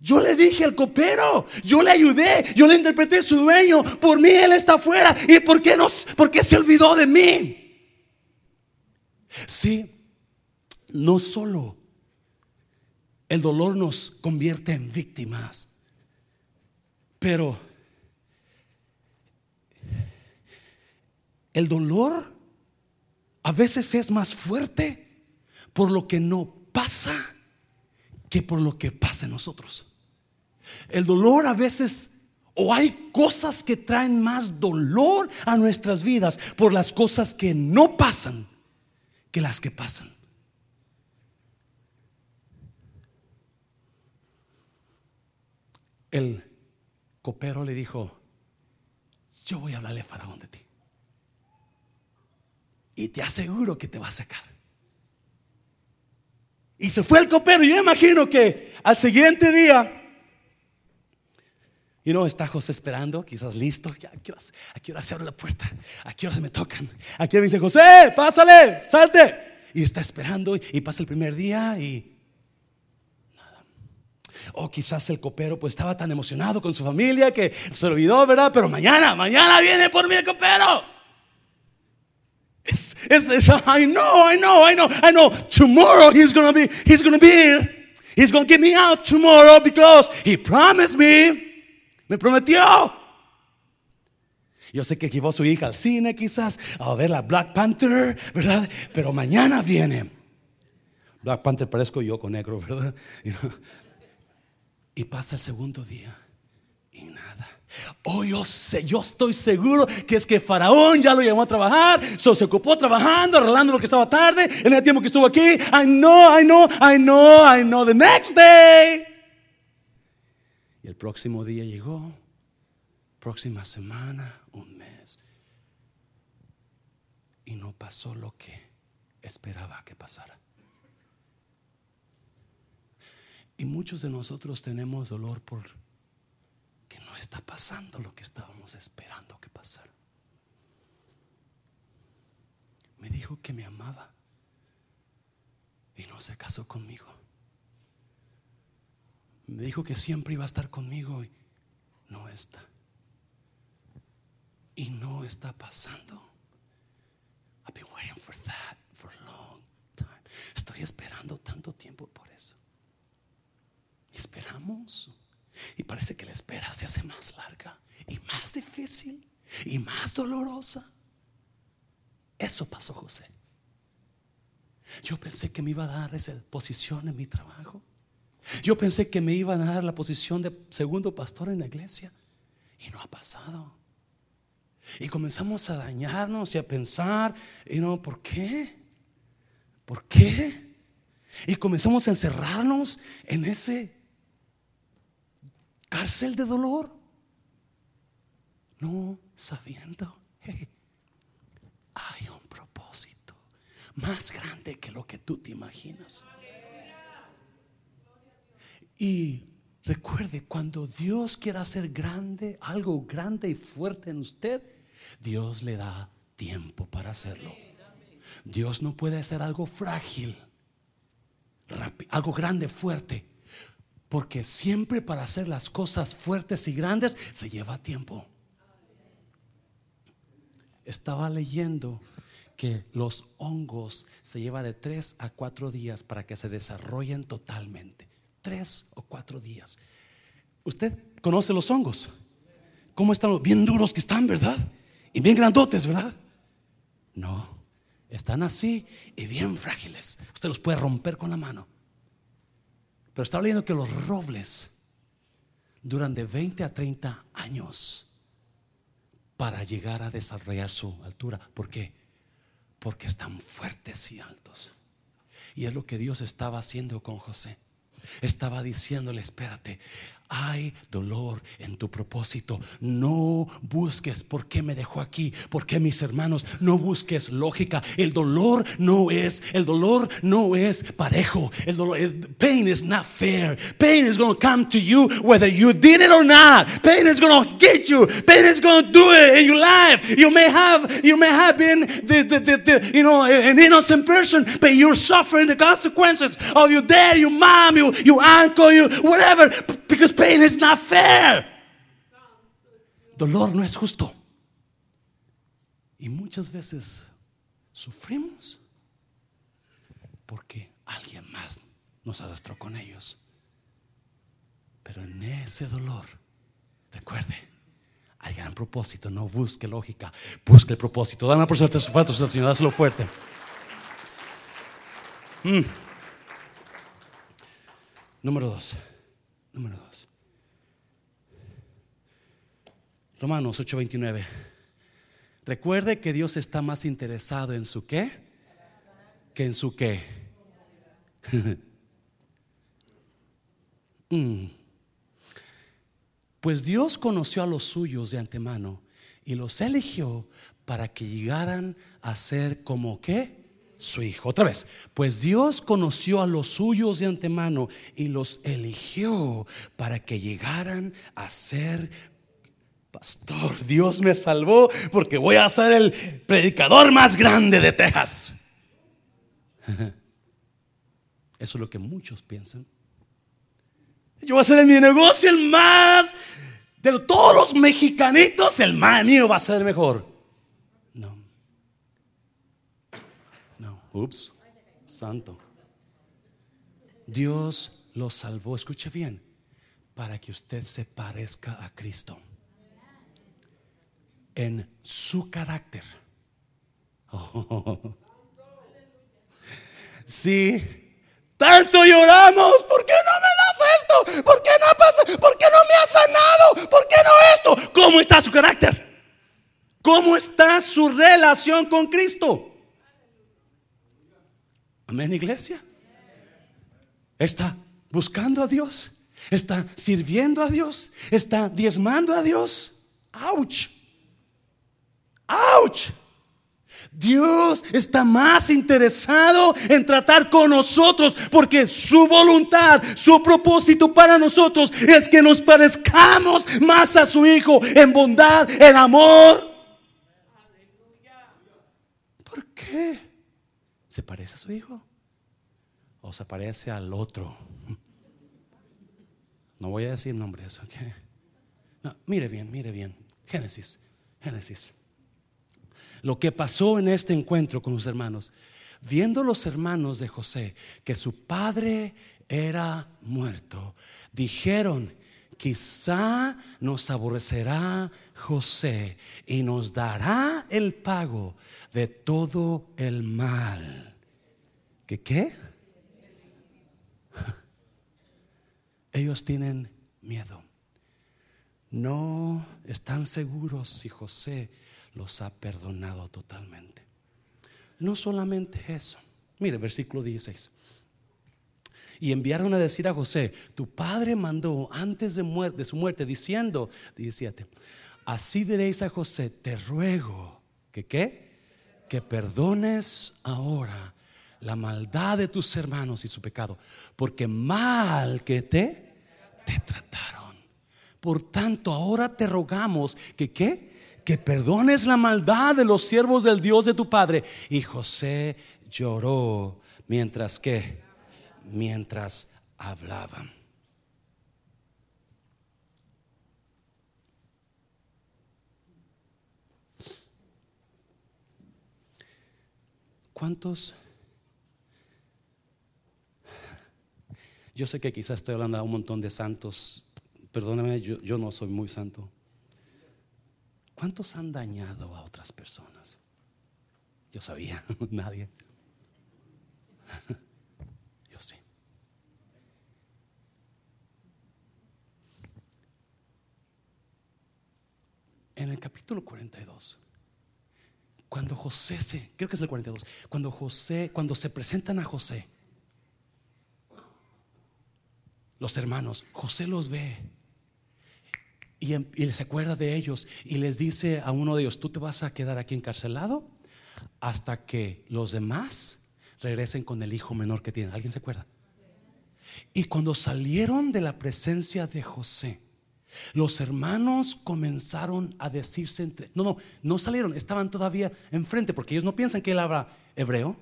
yo le dije al copero, yo le ayudé, yo le interpreté su dueño. Por mí él está afuera. ¿Y por qué, no, por qué se olvidó de mí? Sí, no solo el dolor nos convierte en víctimas, pero el dolor a veces es más fuerte por lo que no pasa que por lo que pasa en nosotros. El dolor a veces, o hay cosas que traen más dolor a nuestras vidas por las cosas que no pasan que las que pasan. El copero le dijo, yo voy a hablarle a Faraón de ti. Y te aseguro que te va a sacar. Y se fue el copero. Yo imagino que al siguiente día, y no está José esperando, quizás listo. ¿a, qué hora, se abre la puerta? ¿A qué hora se me tocan? ¿A qué hora me dice José? Pásale, salte. Y está esperando y pasa el primer día y nada. O quizás el copero pues estaba tan emocionado con su familia que se olvidó, ¿verdad? Pero mañana, mañana viene por mí el copero. I know, I know, I know, I know. Tomorrow he's gonna be, he's gonna be here. He's gonna get me out tomorrow because he promised me. Me prometió. Yo sé que llevó a su hija al cine quizás a ver la Black Panther, ¿verdad? Pero mañana viene. Black Panther parezco yo con negro, ¿verdad? Y pasa el segundo día. Oh, yo sé, yo estoy seguro que es que Faraón ya lo llamó a trabajar, se ocupó trabajando, arreglando lo que estaba tarde, en el tiempo que estuvo aquí. I know, I know, I know, I know. The next day. Y el próximo día llegó, próxima semana, un mes. Y no pasó lo que esperaba que pasara. Y muchos de nosotros tenemos dolor por está pasando lo que estábamos esperando que pasara. Me dijo que me amaba y no se casó conmigo. Me dijo que siempre iba a estar conmigo y no está. Y no está pasando. I've been waiting for that for a long time. Estoy esperando tanto tiempo por eso. Esperamos. Y parece que la espera se hace más larga y más difícil y más dolorosa. Eso pasó José. Yo pensé que me iba a dar esa posición en mi trabajo. Yo pensé que me iban a dar la posición de segundo pastor en la iglesia. Y no ha pasado. Y comenzamos a dañarnos y a pensar, y no, ¿por qué? ¿Por qué? Y comenzamos a encerrarnos en ese cárcel de dolor. No sabiendo, hay un propósito más grande que lo que tú te imaginas. Y recuerde, cuando Dios quiera hacer grande, algo grande y fuerte en usted, Dios le da tiempo para hacerlo. Dios no puede hacer algo frágil, algo grande, fuerte, porque siempre para hacer las cosas fuertes y grandes se lleva tiempo. Estaba leyendo que los hongos se lleva de tres a cuatro días para que se desarrollen totalmente. Tres o cuatro días. Usted conoce los hongos. ¿Cómo están? Bien duros que están, ¿verdad? Y bien grandotes, ¿verdad? No, están así y bien frágiles. Usted los puede romper con la mano. Pero estaba leyendo que los robles duran de 20 a 30 años para llegar a desarrollar su altura. ¿Por qué? Porque están fuertes y altos. Y es lo que Dios estaba haciendo con José. Estaba diciéndole, espérate, hay dolor en tu propósito. No busques por qué me dejó aquí, por qué mis hermanos. No busques lógica. El dolor no es, el dolor no es parejo. El dolor, pain is not fair. Pain is going to come to you whether you did it or not. Pain is going to get you. Pain is going to do it in your life. You may have, you may have been the you know, an innocent person, but you're suffering the consequences of your dad, your mom, your, your uncle, your whatever. Because pain is not fair. Dolor no es justo. Y muchas veces sufrimos porque alguien más nos arrastró con ellos. Pero en ese dolor, recuerde, hay gran propósito. No busque lógica, busque el propósito. Dame por suerte sus al Señor, dáselo fuerte. Mm. Número dos. Número dos. Romanos 8:29. Recuerde que Dios está más interesado en su qué que en su qué. Mm. Pues Dios conoció a los suyos de antemano y los eligió para que llegaran a ser como qué su hijo. Otra vez, pues Dios conoció a los suyos de antemano y los eligió para que llegaran a ser Pastor, Dios me salvó porque voy a ser el predicador más grande de Texas. Eso es lo que muchos piensan. Yo voy a ser en mi negocio el más de todos los mexicanitos, el mío va a ser mejor. No. No. Ups. Santo. Dios lo salvó, escuche bien, para que usted se parezca a Cristo en su carácter. Si tanto lloramos, ¿por qué no me das esto? ¿Por qué no pasa? ¿Por qué no me has sanado? ¿Por qué no esto? ¿Cómo está su carácter? ¿Cómo está su relación con Cristo? Amén, iglesia. Está buscando a Dios. Está sirviendo a Dios. Está diezmando a Dios. ¡Auch! ¡Auch! Dios está más interesado en tratar con nosotros porque su voluntad, su propósito para nosotros es que nos parezcamos más a su Hijo en bondad, en amor. ¿Por qué? ¿Se parece a su Hijo? ¿O se parece al otro? No voy a decir nombres, ¿ok? mire bien, mire bien. Génesis, Génesis lo que pasó en este encuentro con los hermanos. Viendo los hermanos de José que su padre era muerto, dijeron, quizá nos aborrecerá José y nos dará el pago de todo el mal. ¿Qué qué? Ellos tienen miedo. No están seguros si José los ha perdonado totalmente. No solamente eso. Mire, versículo 16. Y enviaron a decir a José, tu padre mandó antes de, de su muerte, diciendo, 17, así diréis a José, te ruego que qué? Que perdones ahora la maldad de tus hermanos y su pecado, porque mal que te, te trataron. Por tanto, ahora te rogamos que qué? Que perdones la maldad de los siervos del Dios de tu Padre. Y José lloró mientras que, mientras hablaban. ¿Cuántos Yo sé que quizás estoy hablando a un montón de santos. Perdóname, yo, no soy muy santo. ¿Cuántos han dañado a otras personas? Yo sabía, nadie. Yo sí. En el capítulo 42, cuando José se, creo que es el 42, cuando José, cuando se presentan a José, los hermanos, José los ve y, em, y, se acuerda de ellos y les dice a uno de ellos, tú te vas a quedar aquí encarcelado hasta que los demás regresen con el hijo menor que tienen. ¿Alguien se acuerda? Y cuando salieron de la presencia de José, los hermanos comenzaron a decirse entre... No, no, no salieron, estaban todavía enfrente porque ellos no piensan que él habla hebreo.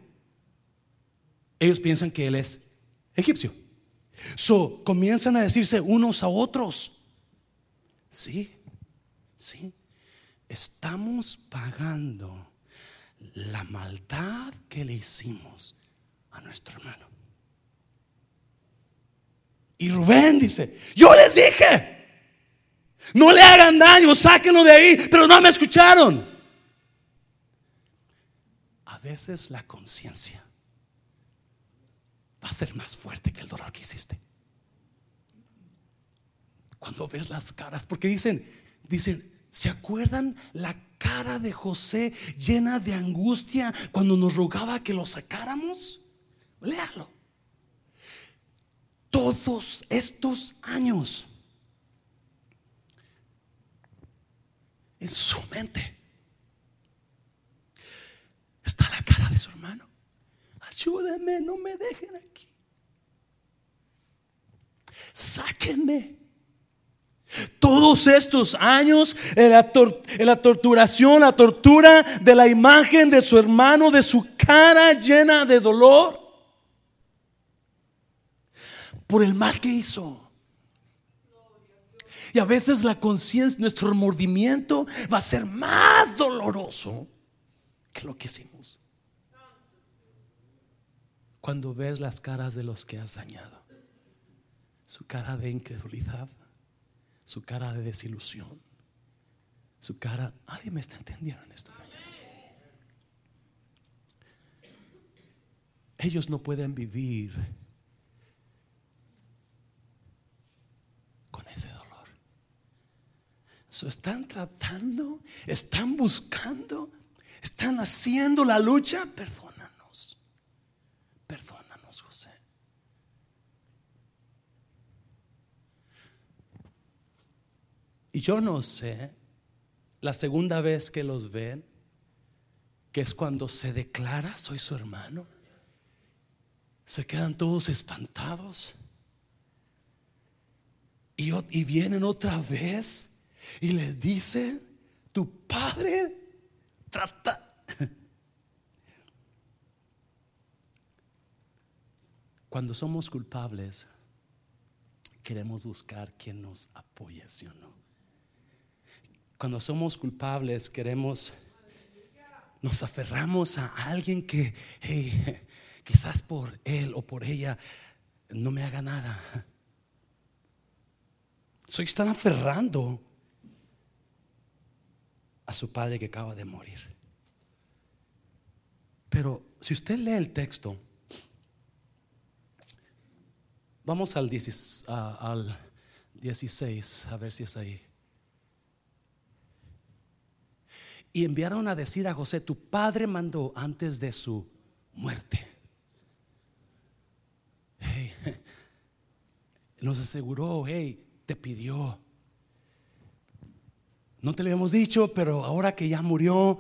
Ellos piensan que él es egipcio. Comienzan a decirse unos a otros, sí, sí, estamos pagando la maldad que le hicimos a nuestro hermano. Y Rubén dice, yo les dije, no le hagan daño, sáquenlo de ahí, pero no me escucharon. A veces la conciencia va a ser más fuerte que el dolor que hiciste. Cuando ves las caras, porque dicen, dicen, ¿se acuerdan la cara de José llena de angustia cuando nos rogaba que lo sacáramos? Léalo. Todos estos años en su mente está la cara de su hermano ayúdenme, no me dejen aquí. Sáquenme. Todos estos años en la, la, torturación, la tortura de la imagen de su hermano, de su cara llena de dolor, por el mal que hizo. Y a veces la conciencia, nuestro remordimiento va a ser más doloroso que lo que hicimos cuando ves las caras de los que has dañado. Su cara de incredulidad, su cara de desilusión, su cara... ¿Alguien me está entendiendo en esta mañana? Ellos no pueden vivir con ese dolor. Están tratando, están buscando, están haciendo la lucha, perdón Perdónanos, José. Y yo no sé, la segunda vez que los ven, que es cuando se declara, soy su hermano, se quedan todos espantados. Y vienen otra vez y les dice, tu padre trata, Cuando somos culpables, queremos buscar quien nos apoye, ¿sí o no? Cuando somos culpables, queremos, nos aferramos a alguien que quizás por él o por ella no me haga nada. Soy están aferrando a su padre que acaba de morir. Pero si usted lee el texto, Vamos al, 16, a ver si es ahí. Y enviaron a decir a José, tu padre mandó antes de su muerte. nos aseguró, hey, te pidió. No te lo habíamos dicho, pero ahora que ya murió,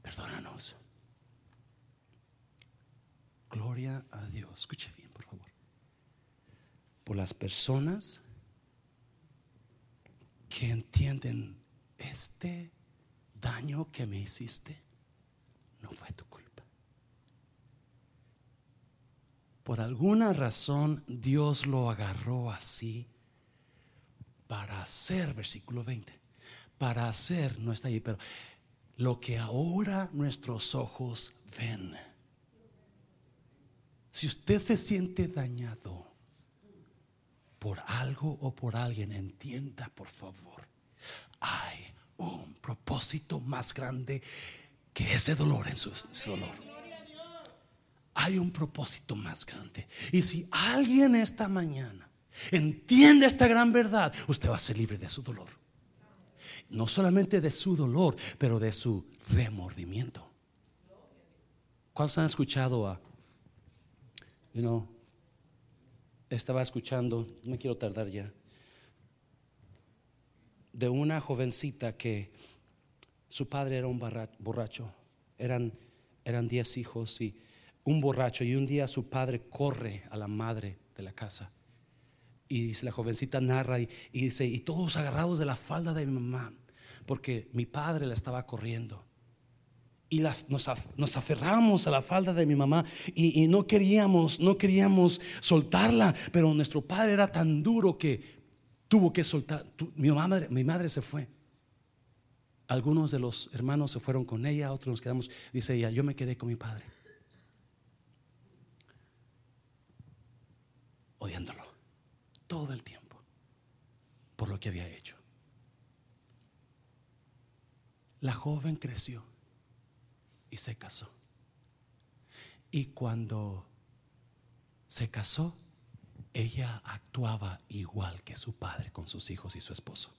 perdónanos. Gloria a Dios. Escuche bien, por favor. Por las personas que entienden este daño que me hiciste no fue tu culpa. Por alguna razón Dios lo agarró así para hacer, versículo 20, para hacer, no está ahí, pero lo que ahora nuestros ojos ven. Si usted se siente dañado por algo o por alguien, entienda por favor, hay un propósito más grande que ese dolor en su, dolor. Hay un propósito más grande. Y si alguien esta mañana entiende esta gran verdad, usted va a ser libre de su dolor. No solamente de su dolor, pero de su remordimiento. ¿Cuántos han escuchado a, you estaba escuchando, no me quiero tardar ya, de una jovencita que su padre era un borracho, eran, eran diez hijos y un borracho, y un día su padre corre a la madre de la casa. Y la jovencita narra y, dice, y todos agarrados de la falda de mi mamá, porque mi padre la estaba corriendo. Y nos, aferramos a la falda de mi mamá y, no queríamos, no queríamos soltarla, pero nuestro padre era tan duro que tuvo que soltar. mi, madre, mi madre se fue. Algunos de los hermanos se fueron con ella, otros nos quedamos. Dice ella, yo me quedé con mi padre. Odiándolo todo el tiempo por lo que había hecho. La joven creció y se casó. Y cuando se casó, ella actuaba igual que su padre con sus hijos y su esposo.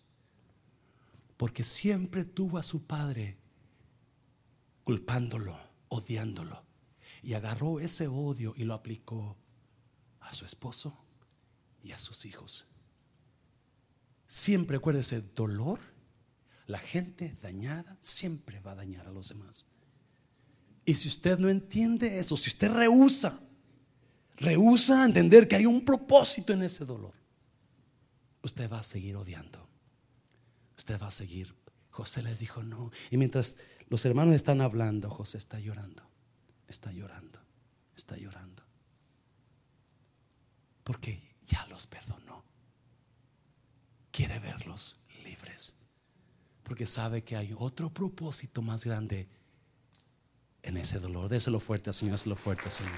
Porque siempre tuvo a su padre culpándolo, odiándolo. Y agarró ese odio y lo aplicó a su esposo y a sus hijos. Siempre acuérdese, dolor, la gente dañada siempre va a dañar a los demás. Y si usted no entiende eso, si usted rehúsa rehúsa entender que hay un propósito en ese dolor, usted va a seguir odiando. Usted va a seguir. José les dijo no. Y mientras los hermanos están hablando, José está llorando. Está llorando. Está llorando. Porque ya los perdonó. Quiere verlos. Porque sabe que hay otro propósito más grande en ese dolor. Déselo fuerte, Señor. Déselo fuerte, Señor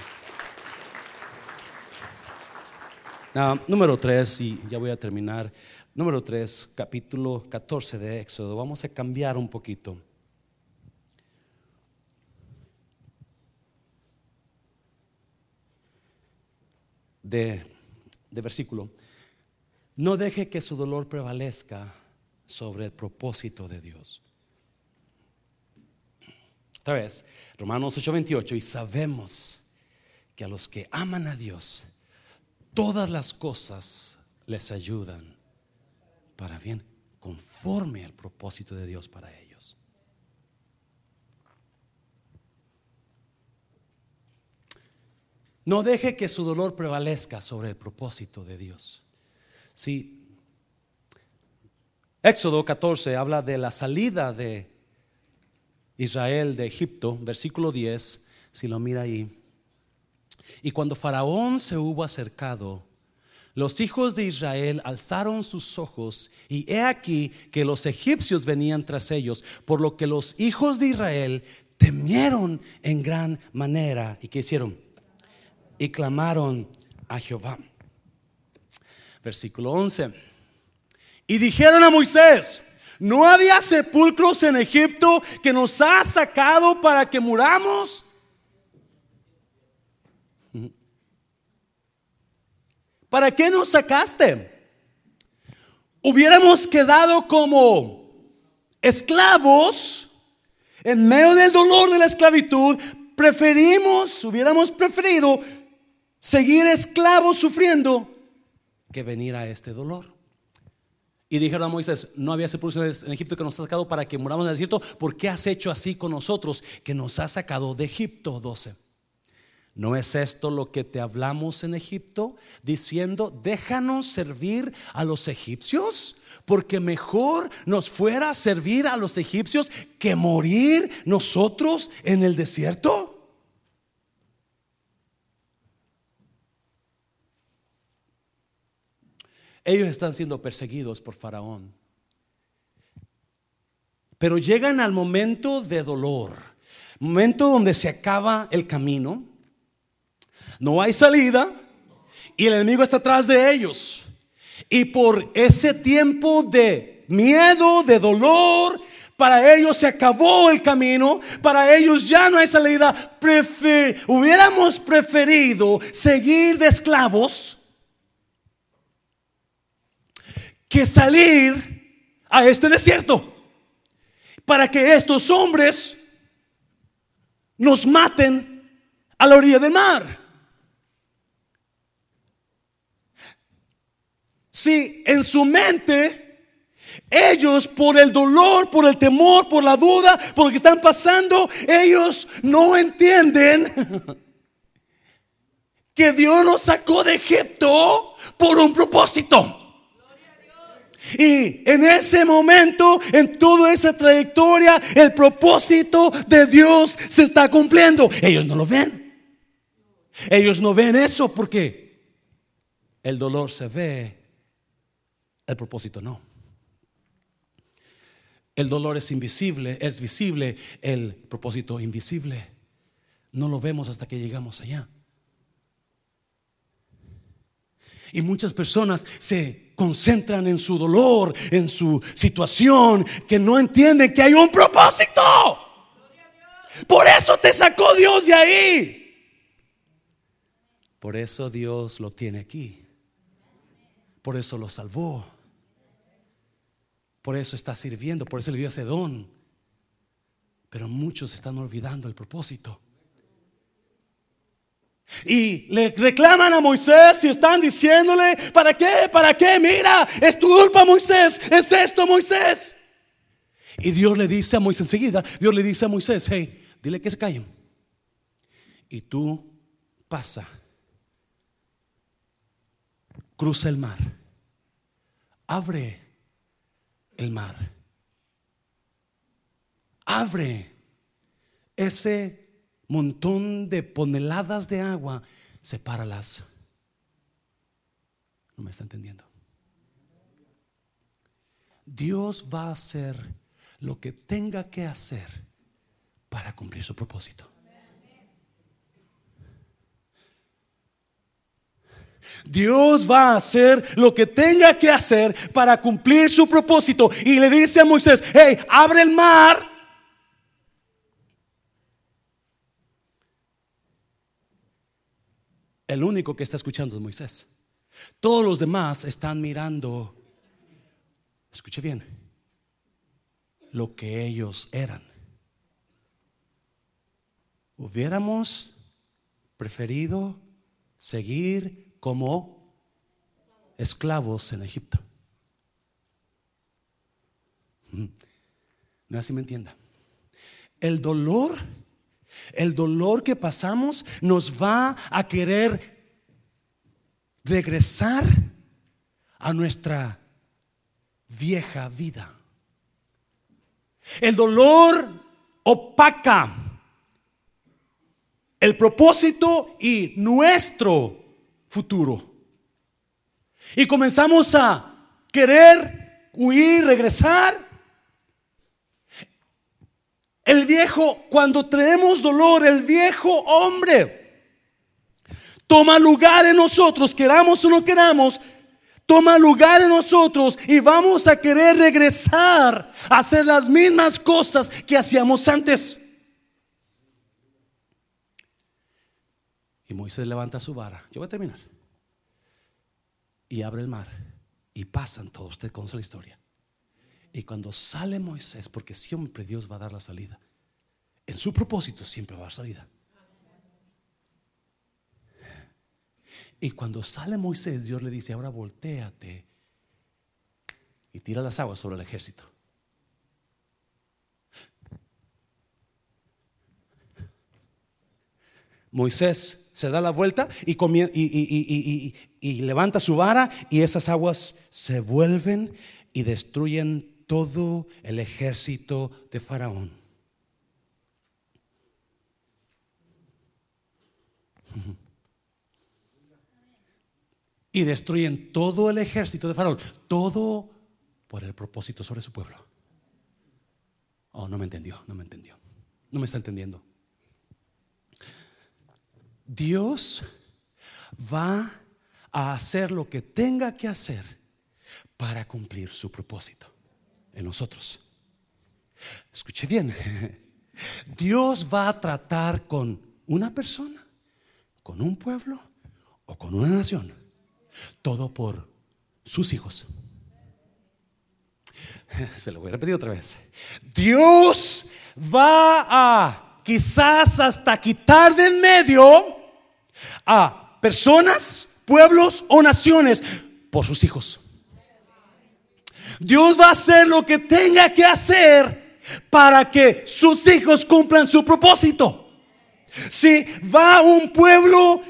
número 3, y ya voy a terminar. Número 3, capítulo 14 de Éxodo. Vamos a cambiar un poquito. De, de versículo. No deje que su dolor prevalezca sobre el propósito de Dios. Otra vez, Romanos 8:28, y sabemos que a los que aman a Dios, todas las cosas les ayudan para bien, conforme al propósito de Dios para ellos. No deje que su dolor prevalezca sobre el propósito de Dios. Sí. Éxodo 14 habla de la salida de Israel de Egipto, versículo 10, si lo mira ahí. Y cuando Faraón se hubo acercado, los hijos de Israel alzaron sus ojos y he aquí que los egipcios venían tras ellos, por lo que los hijos de Israel temieron en gran manera. ¿Y qué hicieron? Y clamaron a Jehová. Versículo 11. Y dijeron a Moisés, ¿no había sepulcros en Egipto que nos ha sacado para que muramos? ¿Para qué nos sacaste? Hubiéramos quedado como esclavos en medio del dolor de la esclavitud, preferimos, hubiéramos preferido seguir esclavos sufriendo que venir a este dolor. Y dijeron a Moisés, no había sepulcro en Egipto que nos ha sacado para que muramos en el desierto. ¿Por qué has hecho así con nosotros que nos ha sacado de Egipto? 12. ¿No es esto lo que te hablamos en Egipto? Diciendo, déjanos servir a los egipcios, porque mejor nos fuera servir a los egipcios que morir nosotros en el desierto. Ellos están siendo perseguidos por Faraón. Pero llegan al momento de dolor, momento donde se acaba el camino, no hay salida y el enemigo está atrás de ellos. Y por ese tiempo de miedo, de dolor, para ellos se acabó el camino, para ellos ya no hay salida. hubiéramos preferido seguir de esclavos salir a este desierto para que estos hombres nos maten a la orilla del mar. Si en su mente ellos por el dolor, por el temor, por la duda, por lo que están pasando, ellos no entienden que Dios nos sacó de Egipto por un propósito. Y en ese momento, en toda esa trayectoria, el propósito de Dios se está cumpliendo. Ellos no lo ven. Ellos no ven eso porque el dolor se ve, el propósito no. El dolor es invisible, es visible, el propósito invisible. No lo vemos hasta que llegamos allá. Y muchas personas se concentran en su dolor, en su situación, que no entienden que hay un propósito. Por eso te sacó Dios de ahí. Por eso Dios lo tiene aquí. Por eso lo salvó. Por eso está sirviendo. Por eso le dio ese don. Pero muchos están olvidando el propósito. Y le reclaman a Moisés y están diciéndole, ¿para qué? ¿Para qué? Mira, es tu culpa Moisés, es esto Moisés. Y Dios le dice a Moisés enseguida, Dios le dice a Moisés, hey, dile que se callen. Y tú pasa, cruza el mar, abre el mar, abre ese montón de toneladas de agua, sepáralas. No me está entendiendo. Dios va a hacer lo que tenga que hacer para cumplir su propósito. Dios va a hacer lo que tenga que hacer para cumplir su propósito. Y le dice a Moisés, hey, abre el mar El único que está escuchando es Moisés. Todos los demás están mirando, escuche bien, lo que ellos eran. Hubiéramos preferido seguir como esclavos en Egipto. No así me entienda. El dolor el dolor que pasamos nos va a querer regresar a nuestra vieja vida. El dolor opaca el propósito y nuestro futuro. Y comenzamos a querer huir, regresar el viejo, cuando traemos dolor, el viejo hombre toma lugar en nosotros, queramos o no queramos, toma lugar en nosotros y vamos a querer regresar a hacer las mismas cosas que hacíamos antes. Y Moisés levanta su vara. Yo voy a terminar. Y abre el mar. Y pasan todos. Usted conoce la historia. Y cuando sale Moisés, porque siempre Dios va a dar la salida, en su propósito siempre va a haber salida. Y cuando sale Moisés, Dios le dice, ahora volteate y tira las aguas sobre el ejército. Moisés se da la vuelta y, y, levanta su vara y esas aguas se vuelven y destruyen todo el ejército de Faraón. Y destruyen todo el ejército de Faraón, todo por el propósito sobre su pueblo. Oh, no me entendió, no me entendió. No me está entendiendo. Dios va a hacer lo que tenga que hacer para cumplir su propósito en nosotros. Escuche bien, Dios va a tratar con una persona, con un pueblo o con una nación, todo por sus hijos. Se lo voy a repetir otra vez. Dios va a quizás hasta quitar de en medio a personas, pueblos o naciones por sus hijos. Dios va a hacer lo que tenga que hacer para que sus hijos cumplan su propósito. Si va un pueblo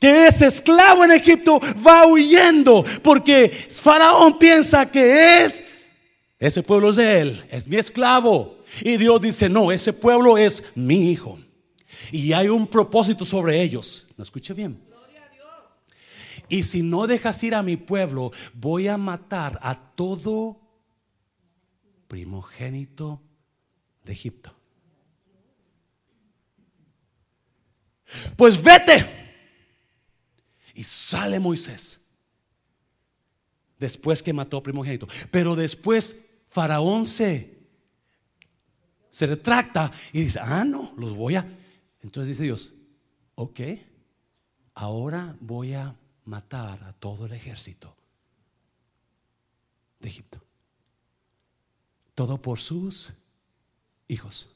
que es esclavo en Egipto, va huyendo porque Faraón piensa que es, ese pueblo es de él, es mi esclavo. Y Dios dice, no, ese pueblo es mi hijo. Y hay un propósito sobre ellos. ¿No escuche bien? Y si no dejas ir a mi pueblo, voy a matar a todo primogénito de Egipto. Pues vete. Y sale Moisés. Después que mató primogénito. Pero después Faraón se, se retracta y dice, ah, no, los voy a entonces dice Dios, ok, ahora voy a matar a todo el ejército de Egipto. Todo por sus hijos.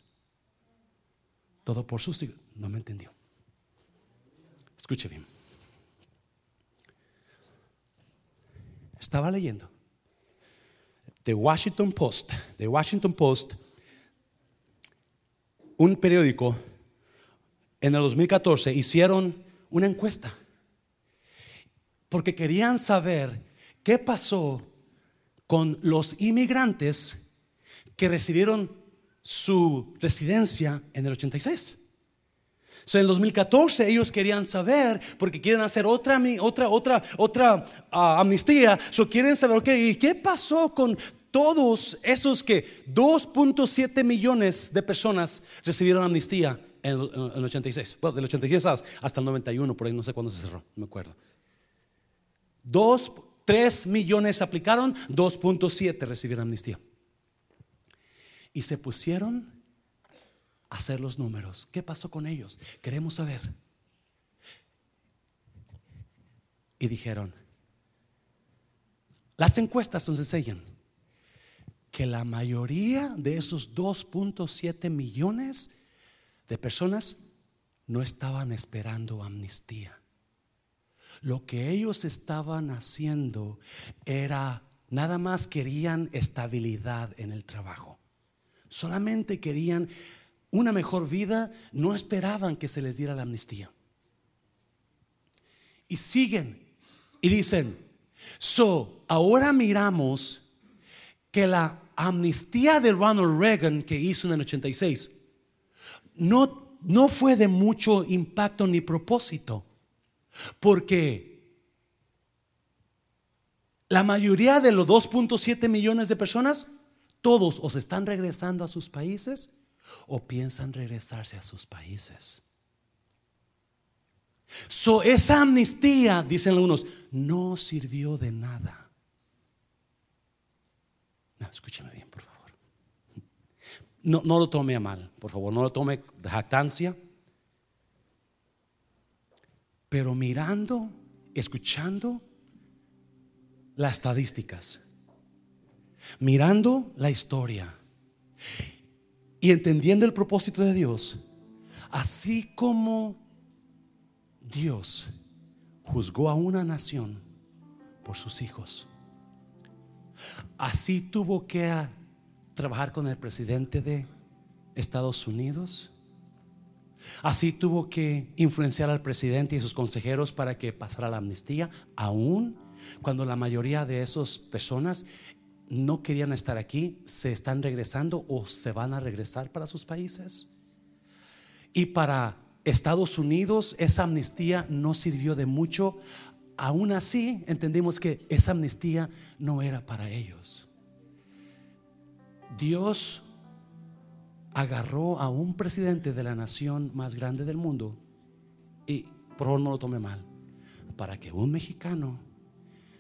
Todo por sus hijos. No me entendió. Escuche bien. Estaba leyendo The Washington Post, The Washington Post, un periódico en el 2014 hicieron una encuesta porque querían saber qué pasó con los inmigrantes que recibieron su residencia en el 86. en el 2014 ellos querían saber, porque quieren hacer otra, otra, otra, otra ah, amnistía, quieren saber, ok, ¿y qué pasó con todos esos que 2.7 millones de personas recibieron amnistía en el, 86. Bueno, del 86 hasta el 91, por ahí no sé cuándo se cerró, no me acuerdo. Dos, tres millones aplicaron, 2.7 recibieron amnistía. Y se pusieron a hacer los números. ¿Qué pasó con ellos? Queremos saber. Y dijeron, las encuestas nos enseñan que la mayoría de esos 2.7 millones de personas no estaban esperando amnistía. Lo que ellos estaban haciendo era, nada más querían estabilidad en el trabajo. Solamente querían una mejor vida, no esperaban que se les diera la amnistía. Y siguen y dicen, so, ahora miramos que la amnistía de Ronald Reagan que hizo en el 86 no, no fue de mucho impacto ni propósito, porque la mayoría de los 2.7 millones de personas, todos o se están regresando a sus países o piensan regresarse a sus países. So, esa amnistía, dicen algunos, no sirvió de nada. No, escúchame bien, por favor no, lo tome a mal, por favor, no lo tome de jactancia. Pero mirando, escuchando las estadísticas, mirando la historia y entendiendo el propósito de Dios, así como Dios juzgó a una nación por sus hijos, así tuvo que trabajar con el presidente de Estados Unidos. Así tuvo que influenciar al presidente y sus consejeros para que pasara la amnistía, aún cuando la mayoría de esas personas no querían estar aquí, se están regresando o se van a regresar para sus países. Y para Estados Unidos esa amnistía no sirvió de mucho. Aún así entendimos que esa amnistía no era para ellos. Dios agarró a un presidente de la nación más grande del mundo y, por favor no lo tome mal, para que un mexicano,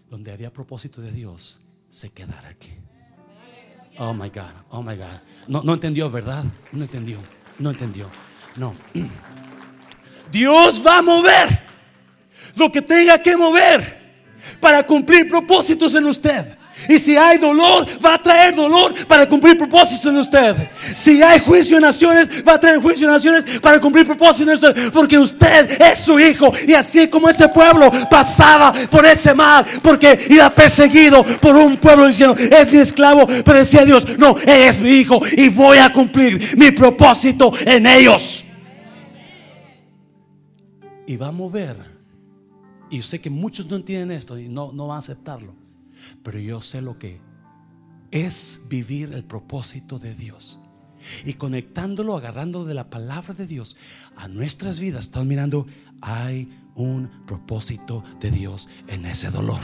donde había propósito de Dios, se quedara aquí. Oh my God, oh my God. No, no entendió, ¿verdad? No entendió, no entendió. No. Dios va a mover lo que tenga que mover para cumplir propósitos en usted. Y si hay dolor, va a traer dolor para cumplir propósitos en usted. Si hay juicio en naciones, va a traer juicio en naciones para cumplir propósitos en usted. Porque usted es su hijo. Y así como ese pueblo pasaba por ese mar, porque iba perseguido por un pueblo diciendo, es mi esclavo. Pero decía Dios, no, es mi hijo y voy a cumplir mi propósito en ellos. Y va a mover. Y sé que muchos no entienden esto y no, no van a aceptarlo pero yo sé lo que es vivir el propósito de Dios. Y conectándolo, agarrando de la palabra de Dios a nuestras vidas, estamos mirando, hay un propósito de Dios en ese dolor.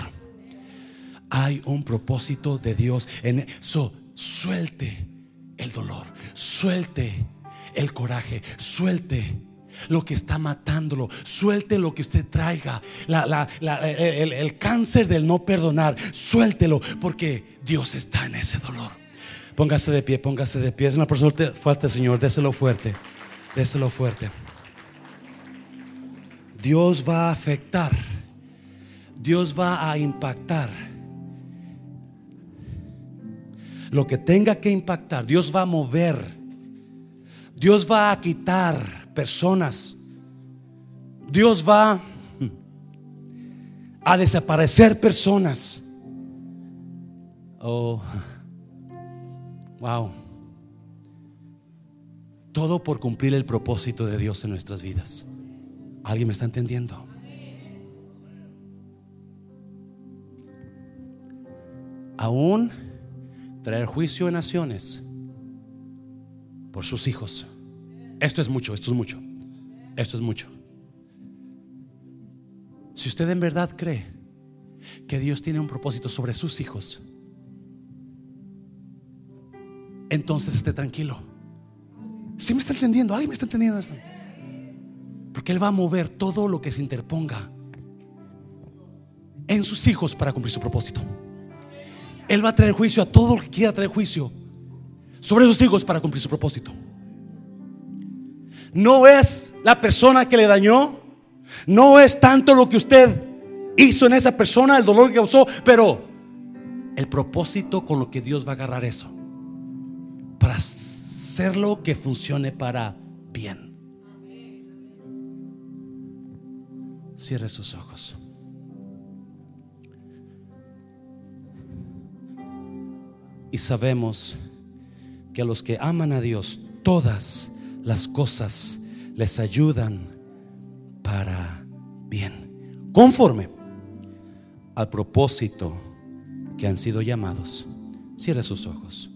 Hay un propósito de Dios en eso. Suelte el dolor, suelte el coraje, suelte lo que está matándolo. Suelte lo que usted traiga. el, cáncer del no perdonar. Suéltelo porque Dios está en ese dolor. Póngase de pie, póngase de pie. Es una persona fuerte, Señor. Déselo fuerte. Déselo fuerte. Dios va a afectar. Dios va a impactar. Lo que tenga que impactar, Dios va a mover. Dios va a quitar personas. Dios va a desaparecer personas. Oh, wow. Todo por cumplir el propósito de Dios en nuestras vidas. ¿Alguien me está entendiendo? Aún traer juicio en naciones por sus hijos. Esto es mucho, esto es mucho, esto es mucho. Si usted en verdad cree que Dios tiene un propósito sobre sus hijos, entonces esté tranquilo. Si me está entendiendo? ¿Alguien me está entendiendo esto? Porque Él va a mover todo lo que se interponga en sus hijos para cumplir su propósito. Él va a traer juicio a todo lo que quiera traer juicio sobre sus hijos para cumplir su propósito no es la persona que le dañó, no es tanto lo que usted hizo en esa persona, el dolor que causó, pero el propósito con lo que Dios va a agarrar eso, para hacerlo que funcione para bien. Cierre sus ojos. Y sabemos que a los que aman a Dios, todas las cosas les ayudan para bien, conforme al propósito que han sido llamados. Cierre sus ojos.